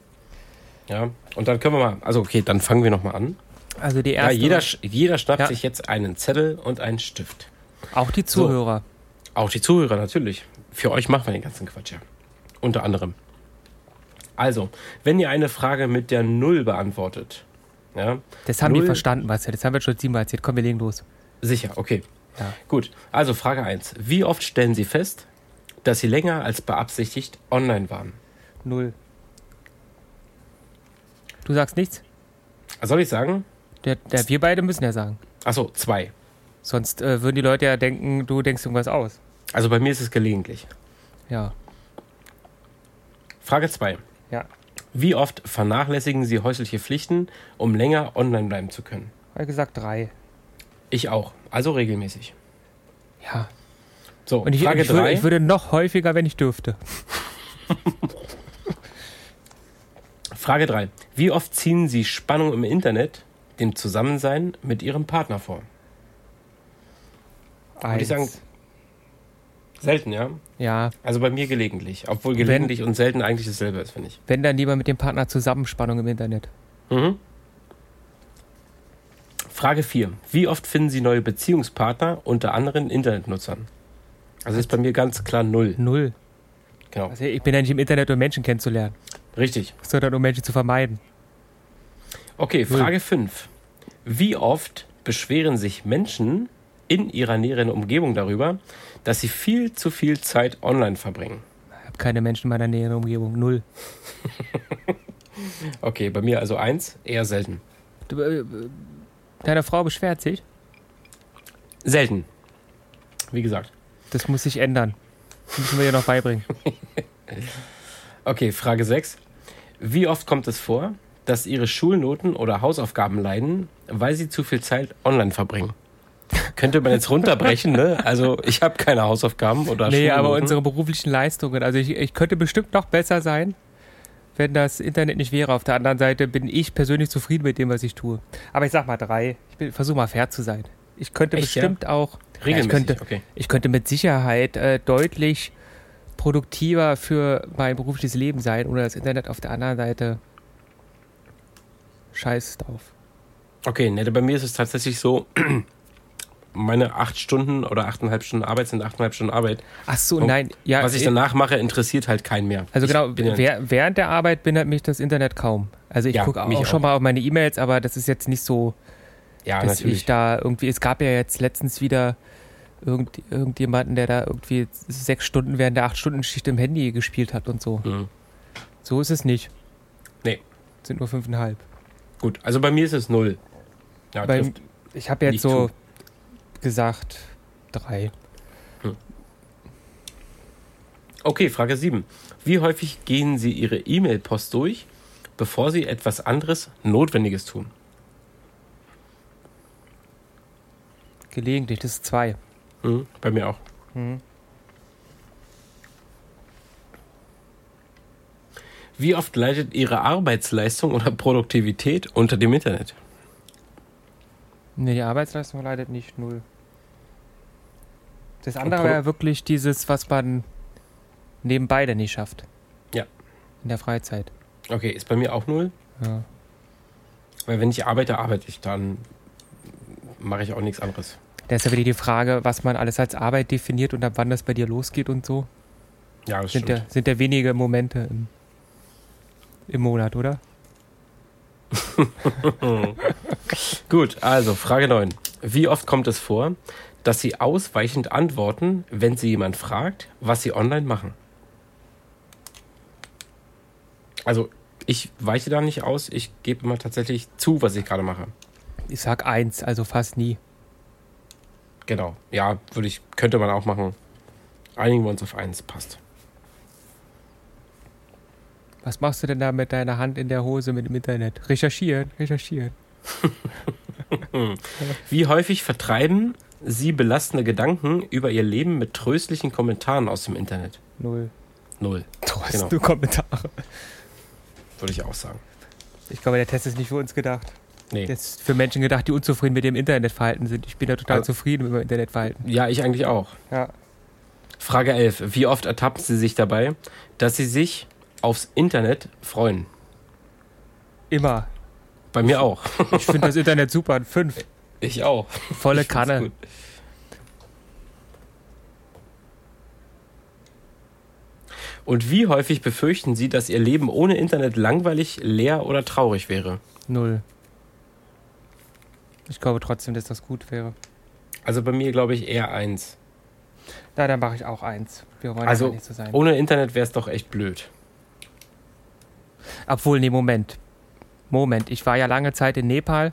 Ja, und dann können wir mal, also okay, dann fangen wir nochmal an. Also die Ja, erste. jeder, sch- jeder schnappt Ja. sich jetzt einen Zettel und einen Stift. auch die Zuhörer. Auch die Zuhörer natürlich. Für euch machen wir den ganzen Quatsch ja. Unter anderem. Also, wenn ihr eine Frage mit der Null beantwortet, ja, Das haben die Null- verstanden, was ja. Das haben wir schon siebenmal erzählt. Komm, wir legen los. sicher, okay. Ja. Gut, also Frage 1. Wie oft stellen Sie fest, dass Sie länger als beabsichtigt online waren? Null. Du sagst nichts? Soll ich sagen? Der, der, wir beide müssen ja sagen. Achso, zwei. Sonst äh, würden die Leute ja denken, du denkst irgendwas aus. Also bei mir ist es gelegentlich. Ja. Frage 2. Ja. Wie oft vernachlässigen Sie häusliche Pflichten, um länger online bleiben zu können? Habe gesagt drei. Ich auch. Also regelmäßig. Ja. So, Und ich, Frage ich, würde, 3. ich würde noch häufiger, wenn ich dürfte. Frage 3. Wie oft ziehen Sie Spannung im Internet dem Zusammensein mit Ihrem Partner vor? Würde ich Eins. sagen, selten, ja? Ja, Also bei mir gelegentlich. Obwohl Wenn- gelegentlich und selten eigentlich dasselbe ist, finde ich. wenn dann lieber mit dem Partner Zusammenspannung im Internet. Mhm. Frage 4. Wie oft finden Sie neue Beziehungspartner unter anderen Internetnutzern? Also ist bei mir ganz klar null. Null. Genau. Also ich bin ja nicht im Internet, um Menschen kennenzulernen, Richtig. sondern um Menschen zu vermeiden. Okay. Frage 5. Wie oft beschweren sich Menschen in ihrer näheren Umgebung darüber, dass sie viel zu viel Zeit online verbringen? Ich habe keine Menschen in meiner näheren Umgebung. Null. Okay, bei mir also eins, eher selten. Äh, deine Frau beschwert sich. Selten. Wie gesagt. Das muss sich ändern. Das müssen wir ihr noch beibringen. Okay, Frage 6. Wie oft kommt es vor, dass ihre Schulnoten oder Hausaufgaben leiden, weil sie zu viel Zeit online verbringen? Könnte man jetzt runterbrechen, ne? Also ich habe keine Hausaufgaben oder Nee, Schulnoten. aber unsere beruflichen Leistungen. Also ich, ich könnte bestimmt noch besser sein, wenn das Internet nicht wäre. Auf der anderen Seite bin ich persönlich zufrieden mit dem, was ich tue. Aber ich sag mal drei. Ich versuche mal fair zu sein. Ich könnte Echt, ja? bestimmt auch. Regelmäßig, Ja, ich, könnte, okay. ich könnte mit Sicherheit äh, deutlich produktiver für mein berufliches Leben sein oder das Internet auf der anderen Seite scheiß drauf. Okay, ne, bei mir ist es tatsächlich so, meine acht Stunden oder achteinhalb Stunden Arbeit sind achteinhalb Stunden Arbeit. Ach so, Und nein. Ja, Was ich danach mache, interessiert halt keinen mehr. Also ich genau, ja, während der Arbeit bindet mich das Internet kaum. Also ich Ja, gucke auch, mich schon auch. mal auf meine E-Mails, aber das ist jetzt nicht so, ja, dass natürlich. ich da irgendwie, es gab ja jetzt letztens wieder irgend, irgendjemanden, der da irgendwie sechs Stunden während der acht Stunden Schicht im Handy gespielt hat und so. Mhm. So ist es nicht. Nee. Sind nur fünfeinhalb. Gut, also bei mir ist es null. Ja, Bei, ich habe jetzt so zu. gesagt drei. Okay, Frage 7. Wie häufig gehen Sie Ihre E-Mail-Post durch, bevor Sie etwas anderes Notwendiges tun? Gelegentlich, das ist zwei. Hm, bei mir auch. Wie oft leidet Ihre Arbeitsleistung oder Produktivität unter dem Internet? Nee, die Arbeitsleistung leidet nicht null. Das andere wäre wirklich dieses, was man nebenbei dann nicht schafft. Ja. In der Freizeit. Okay, ist bei mir auch null. Ja. Weil wenn ich arbeite, arbeite ich, dann mache ich auch nichts anderes. Da ist ja wieder die Frage, was man alles als Arbeit definiert und ab wann das bei dir losgeht und so. Ja, das Sind stimmt. ja, sind ja wenige Momente im, im Monat, oder? Gut, also Frage 9. Wie oft kommt es vor, dass Sie ausweichend antworten, wenn Sie jemand fragt, was Sie online machen? Also, ich weiche da nicht aus, ich gebe immer tatsächlich zu, was ich gerade mache. Ich sag eins, also fast nie. Genau. Ja, würde ich, könnte man auch machen. Einigen wir uns auf eins, passt. Was machst du denn da mit deiner Hand in der Hose mit dem Internet? Recherchieren, recherchieren. Wie häufig vertreiben Sie belastende Gedanken über Ihr Leben mit tröstlichen Kommentaren aus dem Internet? Null. Null, Du hast Genau. Kommentare. würde ich auch sagen. Ich glaube, der Test ist nicht für uns gedacht. Nee. Der ist für Menschen gedacht, die unzufrieden mit dem Internetverhalten sind. Ich bin da total Also- zufrieden mit meinem Internetverhalten. Ja, ich eigentlich auch. Ja. Frage 11. Wie oft ertappen Sie sich dabei, dass Sie sich aufs Internet freuen? Immer. Bei mir auch. Ich finde das Internet super. Ein Fünf. Ich auch. Volle Ich Kanne. Und wie häufig befürchten Sie, dass Ihr Leben ohne Internet langweilig, leer oder traurig wäre? Null. Ich glaube trotzdem, dass das gut wäre. Also bei mir glaube ich eher eins. Na, dann mache ich auch eins. Wir wollen Also ja nicht so sein. ohne Internet wäre es doch echt blöd. Obwohl, nee, Moment. Moment. Ich war ja lange Zeit in Nepal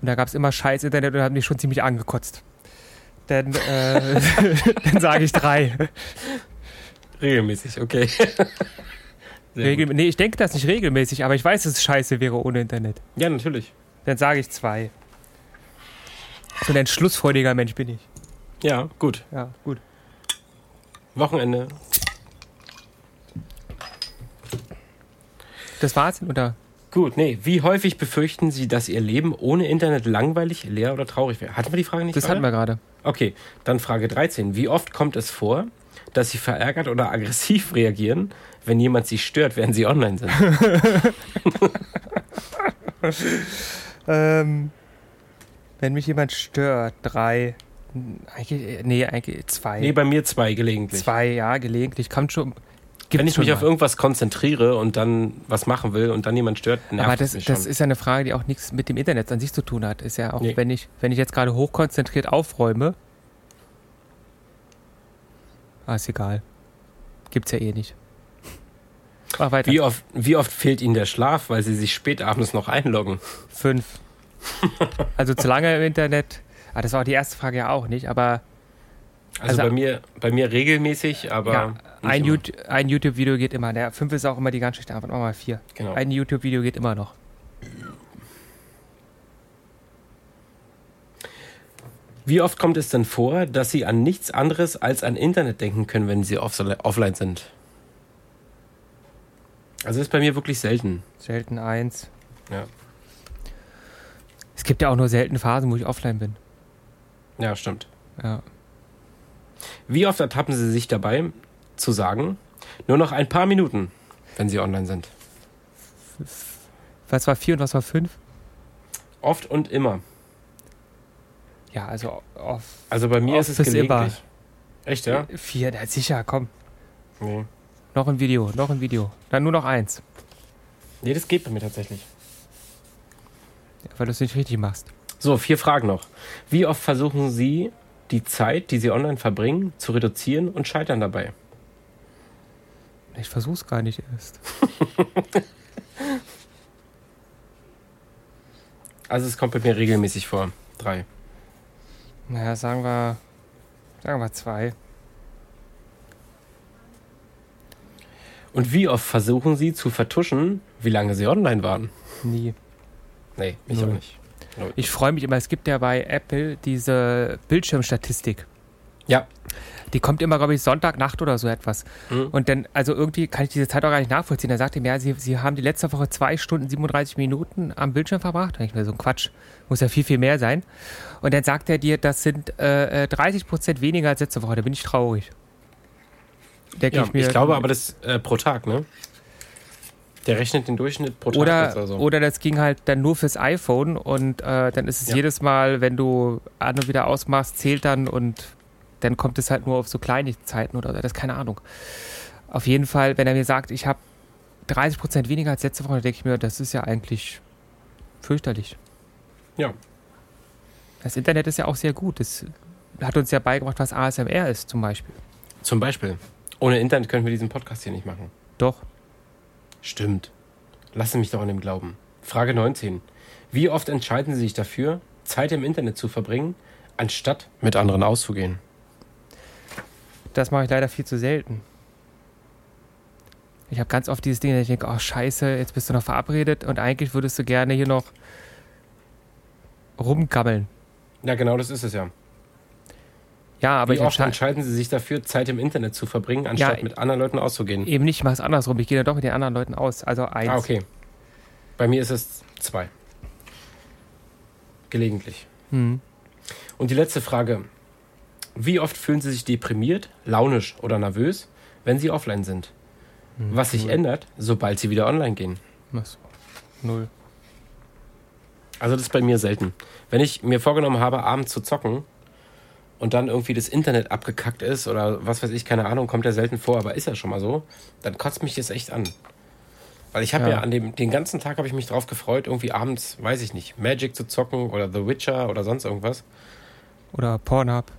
und da gab es immer scheiß Internet und hat mich schon ziemlich angekotzt. Dann, äh, dann sage ich drei. Regelmäßig, okay. Regel nee, ich denke das nicht regelmäßig, aber ich weiß, dass es scheiße wäre ohne Internet. Ja, natürlich. Dann sage ich zwei. So ein entschlussfreudiger Mensch bin ich. Ja, gut. Ja, gut. Wochenende. Das war's, oder? Gut, nee. Wie häufig befürchten Sie, dass Ihr Leben ohne Internet langweilig, leer oder traurig wäre? Hatten wir die Frage nicht Das gerade? hatten wir gerade. Okay, dann Frage 13. Wie oft kommt es vor, dass Sie verärgert oder aggressiv reagieren, wenn jemand Sie stört, während Sie online sind? Ähm, wenn mich jemand stört, drei. Eigentlich, nee, eigentlich zwei. nee, bei mir zwei gelegentlich. zwei, ja, gelegentlich. Kommt schon. wenn ich mich schon auf mal. irgendwas konzentriere und dann was machen will und dann jemand stört, nervt Aber das, mich das schon. ist ja eine Frage, die auch nichts mit dem Internet an sich zu tun hat. Ist ja auch, Nee. wenn ich, wenn ich jetzt gerade hochkonzentriert aufräume. Ah, ist egal. Gibt's ja eh nicht. Mach weiter. wie, oft, wie oft fehlt Ihnen der Schlaf, weil Sie sich spät abends noch einloggen? Fünf. also zu lange im Internet. Ah, das war auch die erste Frage ja auch nicht, aber Also, Also- bei, mir, bei mir regelmäßig, aber ja, ein. YouTube, ein YouTube-Video geht immer. Der fünf ist auch immer die ganz schlechte Antwort. Machen wir mal vier. Genau. Ein YouTube-Video geht immer noch. Wie oft kommt es denn vor, dass Sie an nichts anderes als an Internet denken können, wenn Sie off offline sind? Also das ist bei mir wirklich selten. Selten eins. Ja, Es gibt ja auch nur selten Phasen, wo ich offline bin. ja stimmt. Ja. Wie oft ertappen Sie sich dabei, zu sagen, nur noch ein paar Minuten, wenn Sie online sind? Was war vier und was war fünf? Oft und immer. Ja, also auf Also bei mir Oft ist es ist immer. gelegentlich. Echt, ja? vier, na sicher, komm. Nee. Noch ein Video, noch ein Video. Dann nur noch eins. nee, das geht bei mir tatsächlich. Weil du es nicht richtig machst. So, vier Fragen noch. Wie oft versuchen Sie, die Zeit, die Sie online verbringen, zu reduzieren und scheitern dabei? Ich versuch's gar nicht erst. Also es kommt bei mir regelmäßig vor. Drei. Naja, sagen wir, sagen wir zwei. Und wie oft versuchen Sie zu vertuschen, wie lange Sie online waren? Nie. Nee, ich Null. auch nicht. Ich freue mich immer, es gibt ja bei Apple diese Bildschirmstatistik. Ja. Die kommt immer, glaube ich, Sonntagnacht oder so etwas. Mhm. Und dann, also irgendwie kann ich diese Zeit auch gar nicht nachvollziehen. Da sagt er mir, ja, Sie, Sie haben die letzte Woche zwei Stunden 37 Minuten am Bildschirm verbracht. Da denke ich mir so, ein Quatsch, muss ja viel, viel mehr sein. Und dann sagt er dir, das sind äh, äh, 30 Prozent weniger als letzte Woche. Da bin ich traurig. Denke Ja, ich mir. ich glaube aber das äh, pro Tag, ne? Der rechnet den Durchschnitt pro Tag Oder, also. oder das ging halt dann nur fürs iPhone und äh, dann ist es Ja. jedes Mal, wenn du an und wieder ausmachst, zählt dann und dann kommt es halt nur auf so Kleinigkeiten oder so. Das ist keine Ahnung. Auf jeden Fall, wenn er mir sagt, ich habe 30 Prozent weniger als letzte Woche, dann denke ich mir, das ist ja eigentlich fürchterlich. Ja. Das Internet ist ja auch sehr gut. Das hat uns ja beigebracht, was ASMR ist zum Beispiel. Zum Beispiel. Ohne Internet können wir diesen Podcast hier nicht machen. Doch. Stimmt. Lassen mich doch an dem glauben. Frage 19. Wie oft entscheiden Sie sich dafür, Zeit im Internet zu verbringen, anstatt mit anderen auszugehen? Das mache ich leider viel zu selten. Ich habe ganz oft dieses Ding, dass ich denke, oh scheiße, jetzt bist du noch verabredet und eigentlich würdest du gerne hier noch rumgammeln. Ja, genau das ist es ja. Ja, aber Wie oft entscheide entscheiden Sie sich dafür, Zeit im Internet zu verbringen, anstatt Ja, mit anderen Leuten auszugehen? eben nicht, ich mache es andersrum. Ich gehe dann doch mit den anderen Leuten aus. Also eins. Ah, okay. Bei mir ist es zwei. Gelegentlich. Hm. Und die letzte Frage. Wie oft fühlen Sie sich deprimiert, launisch oder nervös, wenn Sie offline sind? Was sich ändert, sobald Sie wieder online gehen? Was? Null. Also das ist bei mir selten. Wenn ich mir vorgenommen habe, abends zu zocken und dann irgendwie das Internet abgekackt ist oder was weiß ich, keine Ahnung, kommt ja selten vor, aber ist ja schon mal so, dann kotzt mich das echt an. Weil ich habe ja. Ja. an dem den ganzen Tag habe ich mich drauf gefreut, irgendwie abends, weiß ich nicht, Magic zu zocken oder The Witcher oder sonst irgendwas. Oder Pornhub.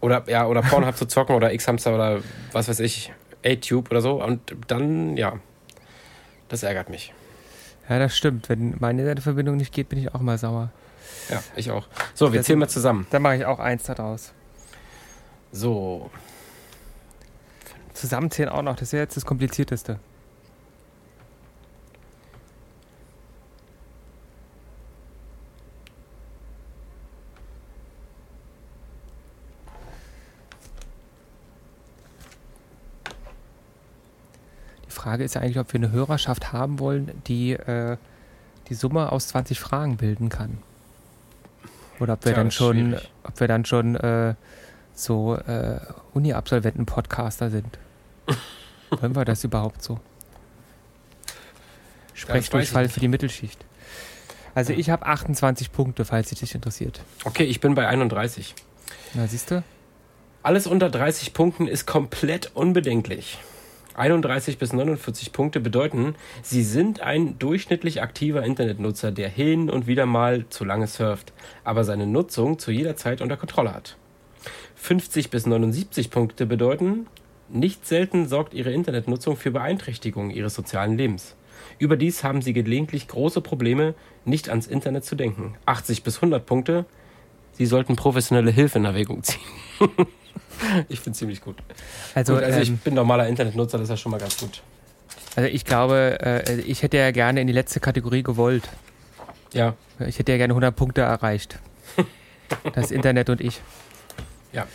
Oder ja, oder Pornhub zu zocken oder X-Hamster oder was weiß ich, A-Tube oder so. Und dann, ja, das ärgert mich. Ja, das stimmt. Wenn meine Internetverbindung nicht geht, bin ich auch mal sauer. Ja, ich auch. So, wir zählen mal zusammen. Dann mache ich auch eins daraus. So, Zusammenzählen auch noch. Das ist ja jetzt das Komplizierteste. Die Frage ist ja eigentlich, ob wir eine Hörerschaft haben wollen, die äh, die Summe aus 20 Fragen bilden kann. Oder ob wir Tja, dann schon, schwierig. ob wir dann schon äh, so äh, Uni-Absolventen-Podcaster sind. Wollen wir das überhaupt so? Sprechdurchfall für die Mittelschicht. Also ich habe 28 Punkte, falls dich das interessiert. okay, ich bin bei 31. Na, siehst du? Alles unter 30 Punkten ist komplett unbedenklich. 31 bis 49 Punkte bedeuten, Sie sind ein durchschnittlich aktiver Internetnutzer, der hin und wieder mal zu lange surft, aber seine Nutzung zu jeder Zeit unter Kontrolle hat. 50 bis 79 Punkte bedeuten, nicht selten sorgt Ihre Internetnutzung für Beeinträchtigungen Ihres sozialen Lebens. Überdies haben Sie gelegentlich große Probleme, nicht ans Internet zu denken. 80 bis 100 Punkte, Sie sollten professionelle Hilfe in Erwägung ziehen. ich finde ziemlich gut. Also, gut, also ich ähm, bin normaler Internetnutzer, das ist ja schon mal ganz gut. also ich glaube, äh, ich hätte ja gerne in die letzte Kategorie gewollt. Ja, Ich hätte ja gerne 100 Punkte erreicht. Das Internet und ich. Ja.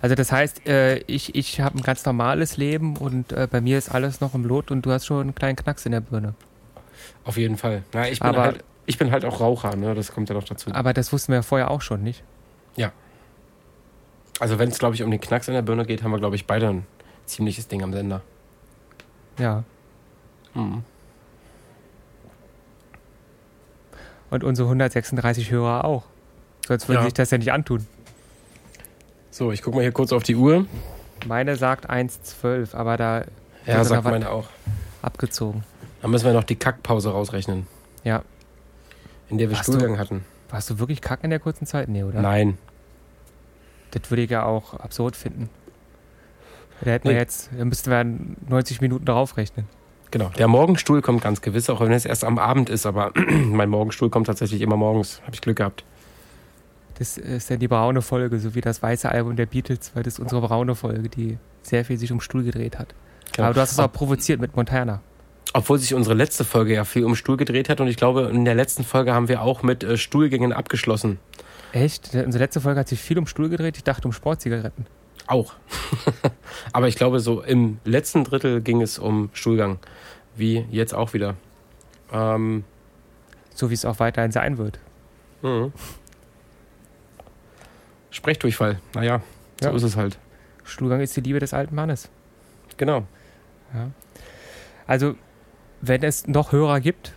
Also das heißt, äh, ich, ich habe ein ganz normales Leben und äh, bei mir ist alles noch im Lot und du hast schon einen kleinen Knacks in der Birne. auf jeden Fall. Ja, ich, bin Aber- halt, ich bin halt auch Raucher, ne? das kommt ja noch dazu. Aber das wussten wir ja vorher auch schon, nicht? Also wenn es, glaube ich, um den Knacks in der Birne geht, haben wir, glaube ich, beide ein ziemliches Ding am Sender. Ja. Hm. Und unsere 136 Hörer auch. Sonst würden Ja. sich das ja nicht antun. So, ich gucke mal hier kurz auf die Uhr. Meine sagt 1,12, aber da Ja, sagt meine auch. abgezogen. Dann müssen wir noch die Kackpause rausrechnen, Ja. in der wir Warst du- Stuhlgang hatten. Warst du wirklich kack in der kurzen Zeit? Nee, oder? Nein. Das würde ich ja auch absurd finden. Da hätten wir Nee. jetzt, da müssten wir 90 Minuten drauf rechnen. Genau. Der Morgenstuhl kommt ganz gewiss, auch wenn es erst am Abend ist, aber mein Morgenstuhl kommt tatsächlich immer morgens. Habe ich Glück gehabt. Das ist dann die braune Folge, so wie das weiße Album der Beatles, weil das ist unsere braune Folge, die sehr viel sich um Stuhl gedreht hat. Genau. Aber du hast es auch provoziert mit Montana. Obwohl sich unsere letzte Folge ja viel um Stuhl gedreht hat und ich glaube, in der letzten Folge haben wir auch mit äh, Stuhlgängen abgeschlossen. Echt? Unsere letzte Folge hat sich viel um Stuhl gedreht. Ich dachte um Sportzigaretten. Auch. Aber ich glaube, so im letzten Drittel ging es um Stuhlgang. Wie jetzt auch wieder. Ähm, So wie es auch weiterhin sein wird. mhm. Sprechdurchfall. Naja, so Ja. ist es halt. Stuhlgang ist die Liebe des alten Mannes. Genau. Also, wenn es noch Hörer gibt,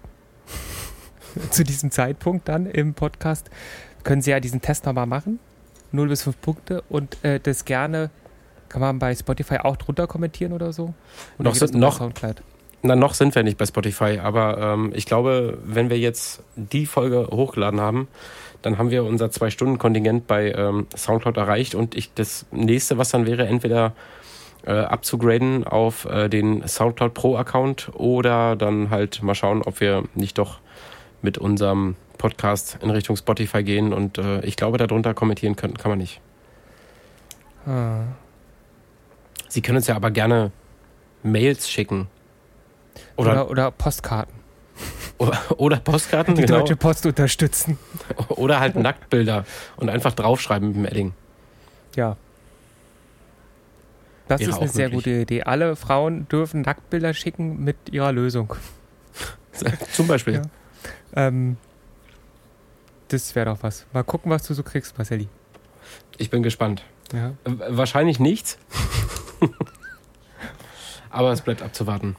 zu diesem Zeitpunkt dann im Podcast, können Sie ja diesen Test nochmal machen. 0 bis 5 Punkte und äh, das gerne kann man bei Spotify auch drunter kommentieren oder so. Oder Noch bei noch- Soundcloud? Na, noch sind wir nicht bei Spotify, aber ähm, ich glaube, wenn wir jetzt die Folge hochgeladen haben, dann haben wir unser Zwei-Stunden-Kontingent bei ähm, Soundcloud erreicht und ich, das nächste, was dann wäre, entweder äh, abzugraden auf äh, den Soundcloud Pro-Account oder dann halt mal schauen, ob wir nicht doch mit unserem Podcast in Richtung Spotify gehen und äh, ich glaube, darunter kommentieren können kann man nicht. Ah. Sie können uns ja aber gerne Mails schicken. Oder, Oder, oder Postkarten. oder, oder Postkarten, Die genau. Deutsche Post unterstützen. Oder halt Nacktbilder und einfach draufschreiben mit dem Edding. Ja. Das Wäre ist eine sehr möglich. gute Idee. Alle Frauen dürfen Nacktbilder schicken mit ihrer Lösung. Zum Beispiel. Ja. Ähm, das wäre doch was. Mal gucken, was du so kriegst, Marcelli. Ich bin gespannt. Ja. Wahrscheinlich nichts. Aber es bleibt abzuwarten.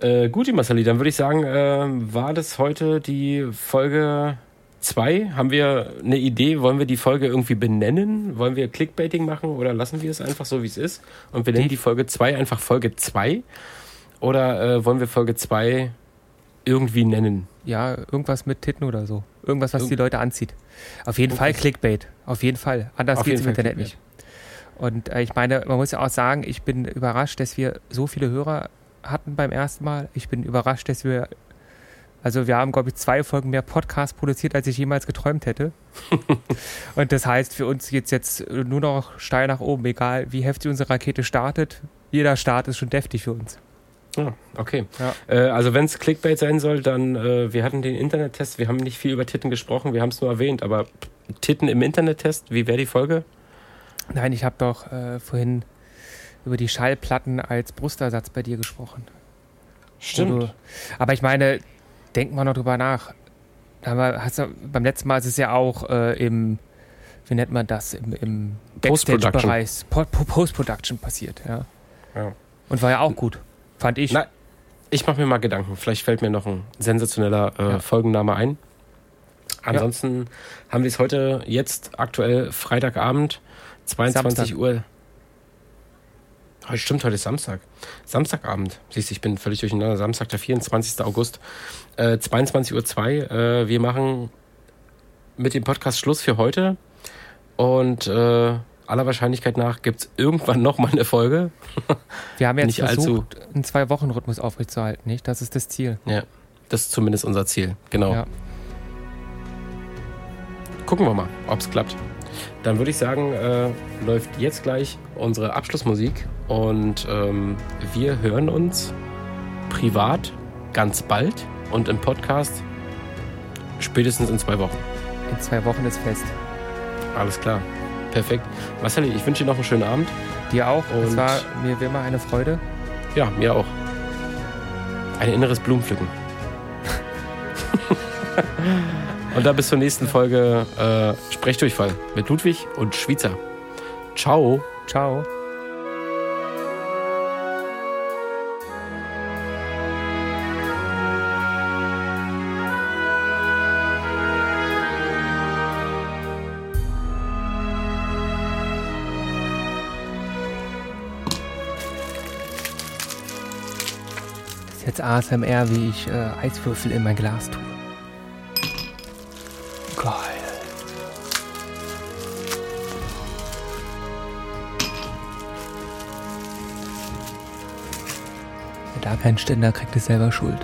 Äh, gut, Marceli, dann würde ich sagen, äh, war das heute die Folge 2? Haben wir eine Idee? Wollen wir die Folge irgendwie benennen? Wollen wir Clickbaiting machen oder lassen wir es einfach so, wie es ist? Und wir nennen die Folge 2 einfach Folge 2? Oder äh, wollen wir Folge 2 irgendwie nennen? ja, irgendwas mit Titten oder so. Irgendwas, was Irgend- die Leute anzieht. Auf jeden Fall Clickbait. Auf jeden Fall. Anders geht es im Internet nicht. Und äh, ich meine, man muss ja auch sagen, ich bin überrascht, dass wir so viele Hörer hatten beim ersten Mal. Ich bin überrascht, dass wir, also wir haben, glaube ich, zwei Folgen mehr Podcast produziert, als ich jemals geträumt hätte. Und das heißt, für uns geht es jetzt nur noch steil nach oben, egal wie heftig unsere Rakete startet. Jeder Start ist schon deftig für uns. Ja, okay. Ja. Äh, also wenn es Clickbait sein soll, dann äh, wir hatten den Internettest, wir haben nicht viel über Titten gesprochen, wir haben es nur erwähnt, aber Titten im Internettest, wie wäre die Folge? Nein, ich habe doch äh, vorhin über die Schallplatten als Brustersatz bei dir gesprochen. Wo Du, aber ich meine, denk mal noch drüber nach. Aber hast du, beim letzten Mal ist es ja auch äh, im, wie nennt man das, im, im Post-Production. Backstage-Bereich, Po- Po- Post-Production passiert, ja. Ja. Und war ja auch gut, fand ich. Na, ich mache mir mal Gedanken. Vielleicht fällt mir noch ein sensationeller äh, Ja. Folgenname ein. Ansonsten haben wir es heute jetzt aktuell Freitagabend, 22 Samstag. Uhr. Heute stimmt, heute ist Samstag. Samstagabend. Siehst du, ich bin völlig durcheinander. Samstag, der 24. August, äh, 22.02 Uhr. Äh, wir machen mit dem Podcast Schluss für heute. Und äh, aller Wahrscheinlichkeit nach gibt es irgendwann nochmal eine Folge. Wir haben jetzt nicht allzu- versucht, einen Zwei-Wochen-Rhythmus aufrechtzuerhalten, nicht? Das ist das Ziel. Ja, das ist zumindest unser Ziel. Genau. Ja. Gucken wir mal, ob es klappt. Dann würde ich sagen, äh, läuft jetzt gleich unsere Abschlussmusik und ähm, wir hören uns privat ganz bald und im Podcast spätestens in zwei Wochen. In zwei Wochen ist fest. Alles klar. Perfekt. Marcel, ich wünsche dir noch einen schönen Abend. Dir auch. Es Und- war mir wie immer eine Freude. Ja, mir auch. Ein inneres Blumenpflücken. und dann bis zur nächsten Folge äh, Sprechdurchfall mit Ludwig und Schweizer. Ciao. Ciao. Jetzt ASMR, wie ich äh, Eiswürfel in mein Glas tue. Geil. da keinen Ständer kriegt, ist selber schuld.